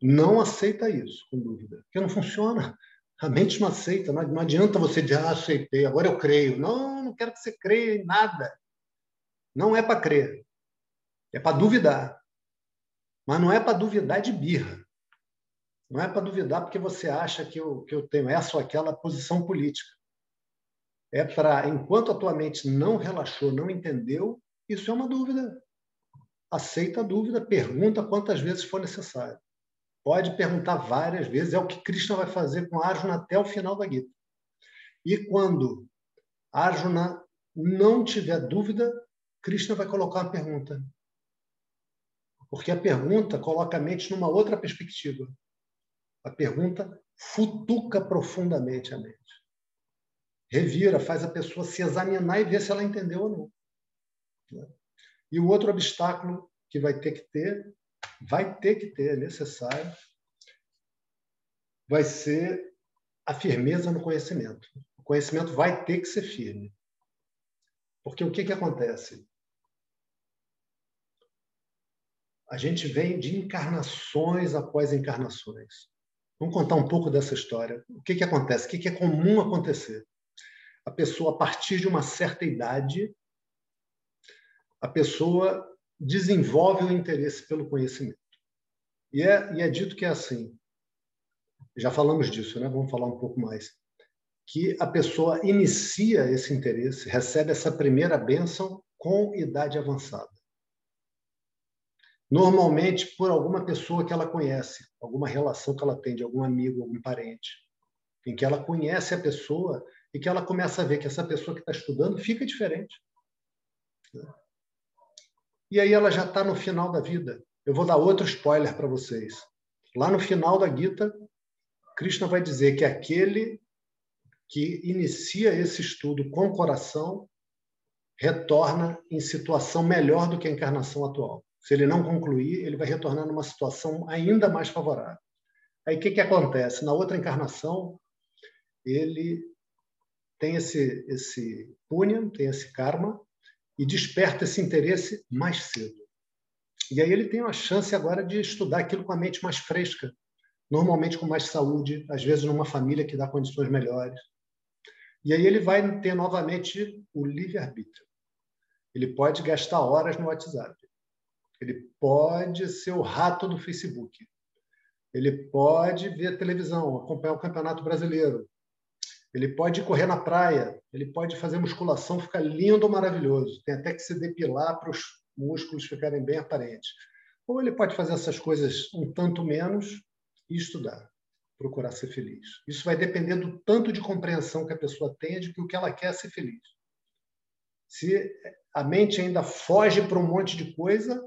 Não aceita isso com dúvida, porque não funciona. A mente não aceita. Não adianta você dizer, ah, aceitei, agora eu creio. Não, não quero que você creia em nada. Não é para crer. É para duvidar. Mas não é para duvidar de birra. Não é para duvidar porque você acha que eu, que eu tenho essa ou aquela posição política. É para, enquanto a tua mente não relaxou, não entendeu, isso é uma dúvida. Aceita a dúvida, pergunta quantas vezes for necessário. Pode perguntar várias vezes, é o que Krishna vai fazer com Arjuna até o final da Gita. E quando Arjuna não tiver dúvida, Krishna vai colocar uma pergunta. Porque a pergunta coloca a mente numa outra perspectiva. A pergunta futuca profundamente a mente. Revira, faz a pessoa se examinar e ver se ela entendeu ou não. E o outro obstáculo que vai ter que ter, vai ter que ter, é necessário, vai ser a firmeza no conhecimento. O conhecimento vai ter que ser firme. Porque o que, que acontece? A gente vem de encarnações após encarnações. Vamos contar um pouco dessa história. O que, que acontece? O que, que é comum acontecer? A pessoa, a partir de uma certa idade, a pessoa desenvolve o interesse pelo conhecimento. E é, e é dito que é assim. Já falamos disso, né? Vamos falar um pouco mais. Que a pessoa inicia esse interesse, recebe essa primeira bênção com idade avançada. Normalmente por alguma pessoa que ela conhece, alguma relação que ela tem de algum amigo, algum parente, em que ela conhece a pessoa e que ela começa a ver que essa pessoa que está estudando fica diferente. E aí ela já está no final da vida. Eu vou dar outro spoiler para vocês. Lá no final da Gita, Krishna vai dizer que aquele que inicia esse estudo com o coração retorna em situação melhor do que a encarnação atual. Se ele não concluir, ele vai retornar numa situação ainda mais favorável. Aí o que, que acontece? Na outra encarnação, ele tem esse, esse punham, tem esse karma, e desperta esse interesse mais cedo. E aí ele tem a chance agora de estudar aquilo com a mente mais fresca, normalmente com mais saúde, às vezes numa família que dá condições melhores. E aí ele vai ter novamente o livre-arbítrio. Ele pode gastar horas no WhatsApp. Ele pode ser o rato do Facebook. Ele pode ver televisão, acompanhar o Campeonato Brasileiro. Ele pode correr na praia. Ele pode fazer musculação, ficar lindo, maravilhoso. Tem até que se depilar para os músculos ficarem bem aparentes. Ou ele pode fazer essas coisas um tanto menos e estudar, procurar ser feliz. Isso vai depender do tanto de compreensão que a pessoa tenha de que o que ela quer é ser feliz. Se a mente ainda foge para um monte de coisa,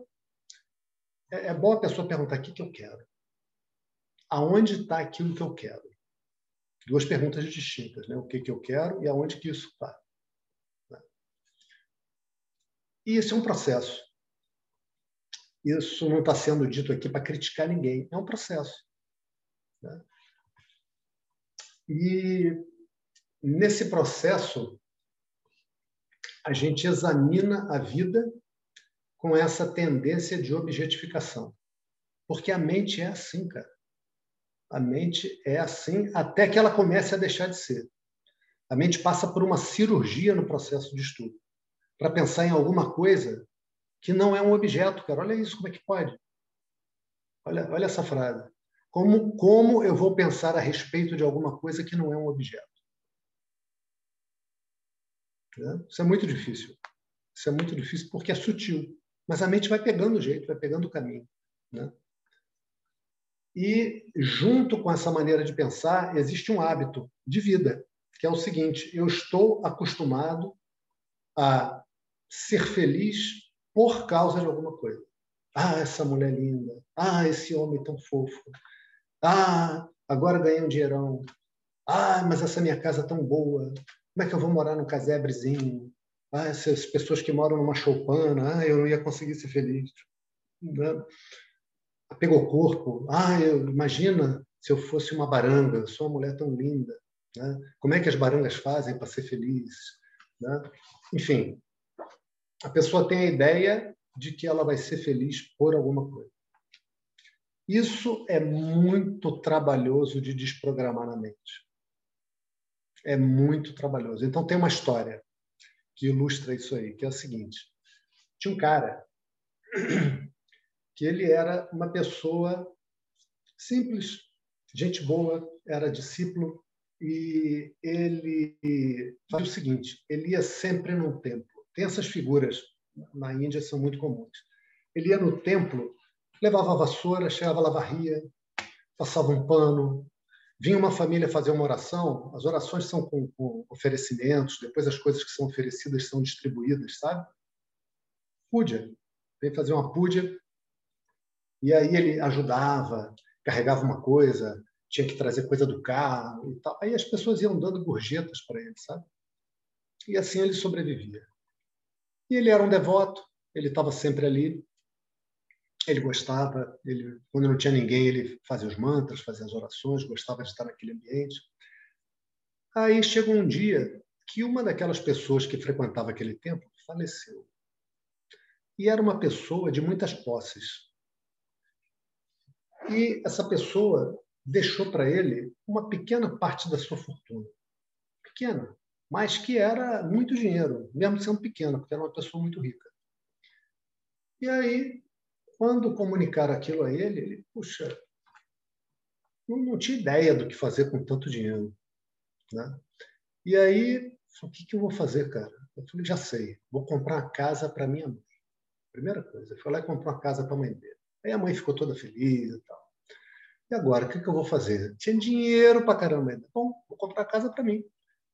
é, é bom a pessoa perguntar o que, que eu quero. Aonde está aquilo que eu quero? Duas perguntas distintas, né? O que, que eu quero e aonde que isso está. Né? E isso é um processo. Isso não está sendo dito aqui para criticar ninguém. É um processo. Né? E nesse processo, a gente examina a vida com essa tendência de objetificação. Porque a mente é assim, cara. A mente é assim até que ela comece a deixar de ser. A mente passa por uma cirurgia no processo de estudo para pensar em alguma coisa que não é um objeto, cara. Olha isso, como é que pode? Olha, olha essa frase. Como, como eu vou pensar a respeito de alguma coisa que não é um objeto? Isso é muito difícil. Isso é muito difícil porque é sutil. Mas a mente vai pegando o jeito, vai pegando o caminho. Né? E, junto com essa maneira de pensar, existe um hábito de vida, que é o seguinte: eu estou acostumado a ser feliz por causa de alguma coisa. Ah, essa mulher linda. Ah, esse homem tão fofo. Ah, agora ganhei um dinheirão. Ah, mas essa minha casa tão boa. Como é que eu vou morar num casebrezinho? Ah, essas pessoas que moram numa choupana, ah, eu não ia conseguir ser feliz. Né? Apego corpo, ah, eu, imagina se eu fosse uma baranga, eu sou uma mulher tão linda. Né? Como é que as barangas fazem para ser felizes? Né? Enfim, a pessoa tem a ideia de que ela vai ser feliz por alguma coisa. Isso é muito trabalhoso de desprogramar na mente. É muito trabalhoso. Então, tem uma história que ilustra isso aí, que é o seguinte: tinha um cara que ele era uma pessoa simples, gente boa, era discípulo e ele fazia o seguinte: ele ia sempre num templo. Tem essas figuras na Índia são muito comuns. Ele ia no templo, levava a vassoura, chegava lá, varria, passava um pano. Vinha uma família fazer uma oração, as orações são com, com oferecimentos, depois as coisas que são oferecidas são distribuídas, sabe? Púdia. Vem fazer uma púdia. E aí ele ajudava, carregava uma coisa, tinha que trazer coisa do carro e tal. Aí as pessoas iam dando gorjetas para ele, sabe? E assim ele sobrevivia. E ele era um devoto, ele estava sempre ali. Ele gostava, ele, quando não tinha ninguém, ele fazia os mantras, fazia as orações, gostava de estar naquele ambiente. Aí chegou um dia que uma daquelas pessoas que frequentava aquele templo faleceu. E era uma pessoa de muitas posses. E essa pessoa deixou para ele uma pequena parte da sua fortuna. Pequena, mas que era muito dinheiro, mesmo sendo pequena, porque era uma pessoa muito rica. E aí, quando comunicaram aquilo a ele, ele, puxa, não, não tinha ideia do que fazer com tanto dinheiro. Né? E aí, o que, que eu vou fazer, cara? Eu falei, já sei, vou comprar uma casa para minha mãe. Primeira coisa, eu fui lá e comprei uma casa para a mãe dele. Aí a mãe ficou toda feliz e tal. E agora, o que, que eu vou fazer? Tinha dinheiro para caramba ainda. Bom, vou comprar casa para mim.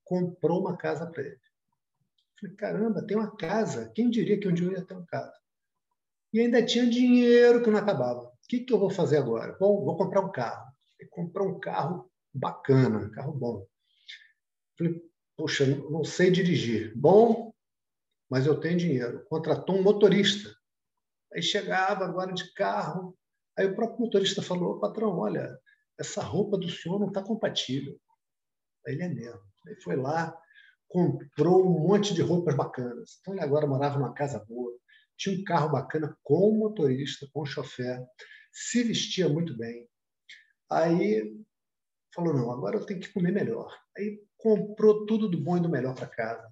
Comprou uma casa para ele. Falei, caramba, tem uma casa. Quem diria que um dia eu ia ter uma casa? E ainda tinha dinheiro que não acabava. O que, que eu vou fazer agora? Bom, vou comprar um carro. E comprar um carro bacana, um carro bom. Falei, poxa, não sei dirigir. Bom, mas eu tenho dinheiro. Contratou um motorista. Aí chegava agora de carro, Aí o próprio motorista falou: patrão, olha, essa roupa do senhor não está compatível. Aí ele é mesmo. Aí foi lá, comprou um monte de roupas bacanas. Então ele agora morava numa casa boa, tinha um carro bacana com motorista, com chofer, se vestia muito bem. Aí falou: não, agora eu tenho que comer melhor. Aí comprou tudo do bom e do melhor para casa.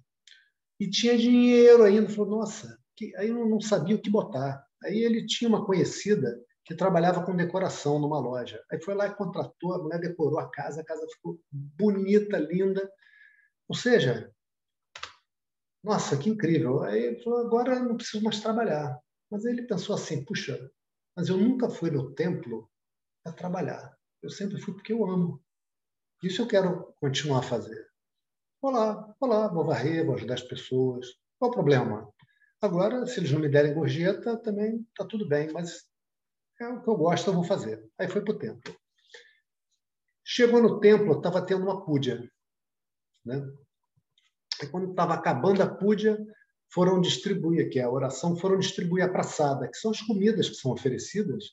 E tinha dinheiro ainda. Falou: nossa, que... aí eu não sabia o que botar. Aí ele tinha uma conhecida que trabalhava com decoração numa loja. Aí foi lá e contratou, a mulher decorou a casa, a casa ficou bonita, linda. Ou seja, nossa, que incrível. Aí ele falou, agora não preciso mais trabalhar. Mas ele pensou assim, puxa, mas eu nunca fui no templo para trabalhar. Eu sempre fui porque eu amo. Isso eu quero continuar a fazer. Vou lá, vou vou varrer, vou ajudar as pessoas. Qual o problema? Agora, se eles não me derem gorjeta, também está tudo bem, mas é o que eu gosto, eu vou fazer. Aí foi para o templo. Chegou no templo, estava tendo uma púdia. Né? E quando estava acabando a púdia, foram distribuir, que é a oração, foram distribuir a praçada, que são as comidas que são oferecidas.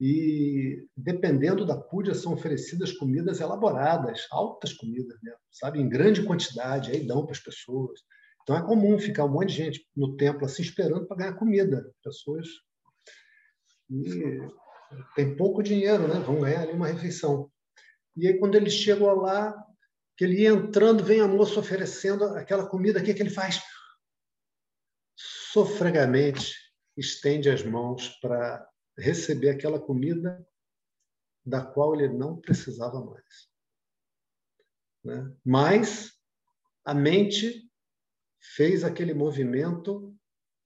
E, dependendo da púdia, são oferecidas comidas elaboradas, altas comidas mesmo, sabe? Em grande quantidade, aí dão para as pessoas. Então é comum ficar um monte de gente no templo assim esperando para ganhar comida. Pessoas e tem pouco dinheiro, né? Vão ganhar ali uma refeição. E aí, quando ele chegou lá, que ele ia entrando, vem a moça oferecendo aquela comida, o que, que ele faz? Sofregamente estende as mãos para receber aquela comida da qual ele não precisava mais. Né? Mas a mente fez aquele movimento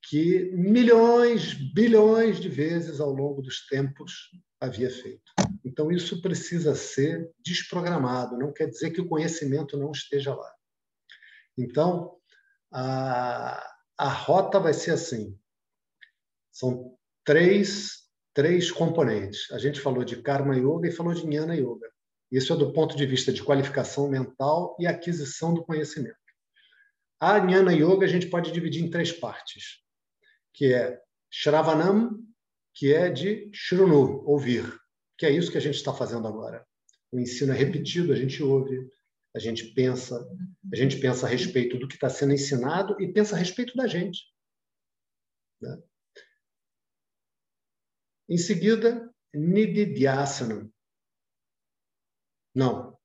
que milhões, bilhões de vezes ao longo dos tempos havia feito. Então, isso precisa ser desprogramado, não quer dizer que o conhecimento não esteja lá. Então, a, a rota vai ser assim: são três, três componentes. A gente falou de Karma Yoga e falou de Jnana Yoga. Isso é do ponto de vista de qualificação mental e aquisição do conhecimento. A Jnana Yoga a gente pode dividir em três partes, que é Shravanam, que é de Shrunu, ouvir, que é isso que a gente está fazendo agora. O ensino é repetido, a gente ouve, a gente pensa, a gente pensa a respeito do que está sendo ensinado e pensa a respeito da gente. Né? Em seguida, Nididhyasana. Não.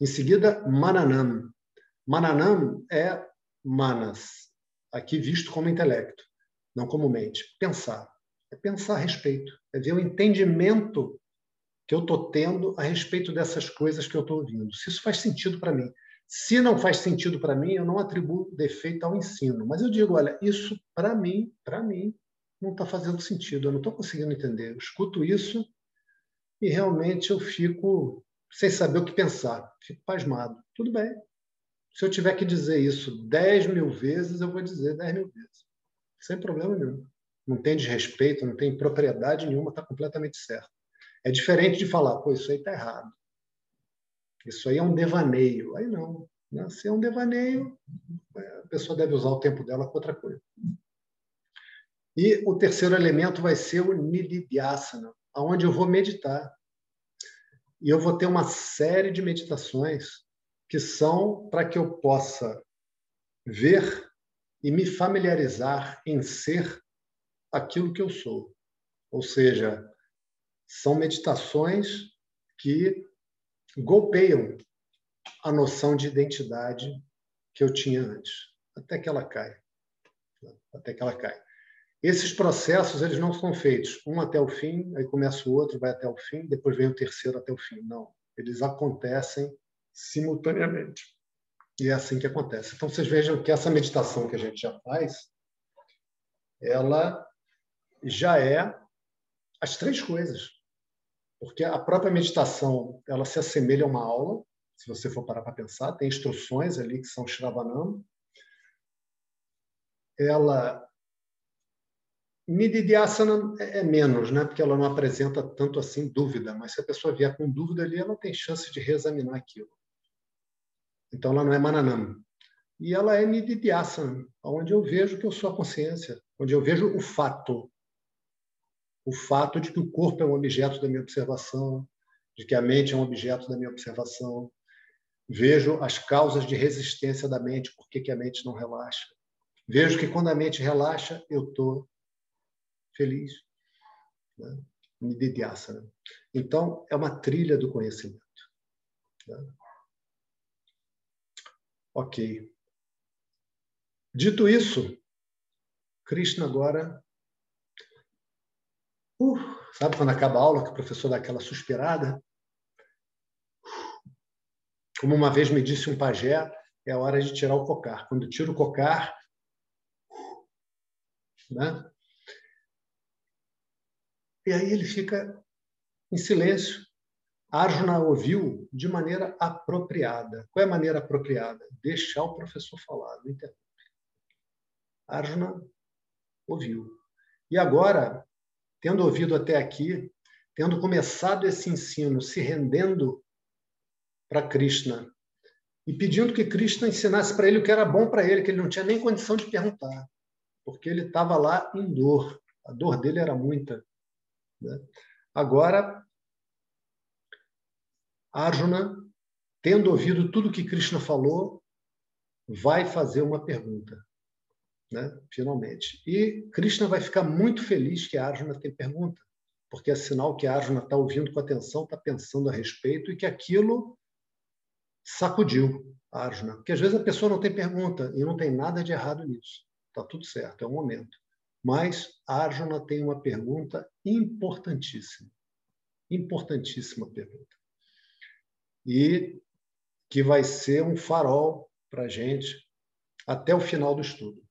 Em seguida, Mananam. Mananam é manas, aqui visto como intelecto, não como mente. Pensar. É pensar a respeito. É ver o entendimento que eu estou tendo a respeito dessas coisas que eu estou ouvindo. Se isso faz sentido para mim. Se não faz sentido para mim, eu não atribuo defeito ao ensino. Mas eu digo, olha, isso para mim, para mim, não está fazendo sentido. Eu não estou conseguindo entender. Eu escuto isso e realmente eu fico sem saber o que pensar. Fico pasmado. Tudo bem. Se eu tiver que dizer isso 10 mil vezes, eu vou dizer 10 mil vezes. Sem problema nenhum. Não tem desrespeito, não tem propriedade nenhuma, está completamente certo. É diferente de falar, pô, isso aí está errado. Isso aí é um devaneio. Aí não. Né? Se é um devaneio, a pessoa deve usar o tempo dela com outra coisa. E o terceiro elemento vai ser o Nididhyasana, onde eu vou meditar. E eu vou ter uma série de meditações que são para que eu possa ver e me familiarizar em ser aquilo que eu sou. Ou seja, são meditações que golpeiam a noção de identidade que eu tinha antes, até que ela cai. Até que ela cai. Esses processos eles não são feitos um até o fim, aí começa o outro, vai até o fim, depois vem o terceiro até o fim. Não, eles acontecem simultaneamente. E é assim que acontece. Então vocês vejam que essa meditação que a gente já faz, ela já é as três coisas. Porque a própria meditação, ela se assemelha a uma aula, se você for parar para pensar, tem instruções ali que são Shravanam. Ela Nididhyasana é, menos, né? porque ela não apresenta tanto assim dúvida, mas se a pessoa vier com dúvida ali, ela tem chance de reexaminar aquilo. Então, ela não é Mananam. E ela é Nididhyasana, onde eu vejo que eu sou a consciência, onde eu vejo o fato, o fato de que o corpo é um objeto da minha observação, de que a mente é um objeto da minha observação. Vejo as causas de resistência da mente, por que a mente não relaxa. Vejo que quando a mente relaxa, eu estou feliz. Né? Nididhyasana. Então, é uma trilha do conhecimento. Né? Ok. Dito isso, Krishna agora Uh, sabe quando acaba a aula que o professor dá aquela suspirada? Como uma vez me disse um pajé, é a hora de tirar o cocar. Quando tira o cocar, né? E aí ele fica em silêncio. Arjuna ouviu de maneira apropriada. Qual é a maneira apropriada? Deixar o professor falar, não interrompe. Arjuna ouviu. E agora tendo ouvido até aqui, tendo começado esse ensino, se rendendo para Krishna e pedindo que Krishna ensinasse para ele o que era bom para ele, que ele não tinha nem condição de perguntar, porque ele estava lá em dor. A dor dele era muita. Né? Agora, Arjuna, tendo ouvido tudo que Krishna falou, vai fazer uma pergunta né? finalmente. E Krishna vai ficar muito feliz que Arjuna tem pergunta, porque é sinal que Arjuna está ouvindo com atenção, está pensando a respeito e que aquilo sacudiu Arjuna. Porque às vezes a pessoa não tem pergunta e não tem nada de errado nisso. Está tudo certo, é o momento. Mas Arjuna tem uma pergunta importantíssima. Importantíssima pergunta. E que vai ser um farol para a gente até o final do estudo.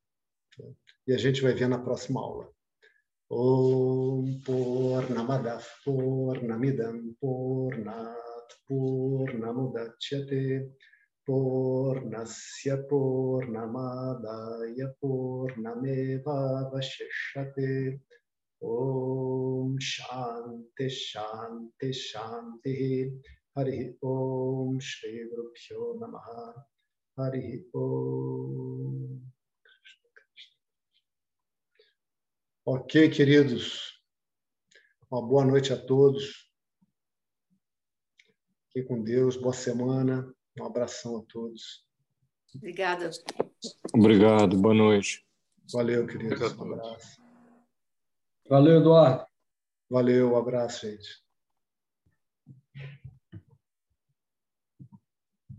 E a gente vai ver na próxima aula. Om Purnamadav Purnamidam Purnat Purnamudachyate Purnasya Purnamadaya Purnameva Vashishyate Om Shanti Shanti Shanti Hari Om Shri Guru Namaha Hari Om Ok, queridos. Uma boa noite a todos. Fique com Deus. Boa semana. Um abração a todos. Obrigada. Obrigado. Boa noite. Valeu, queridos. Um abraço. Valeu, Eduardo. Valeu, um abraço, gente.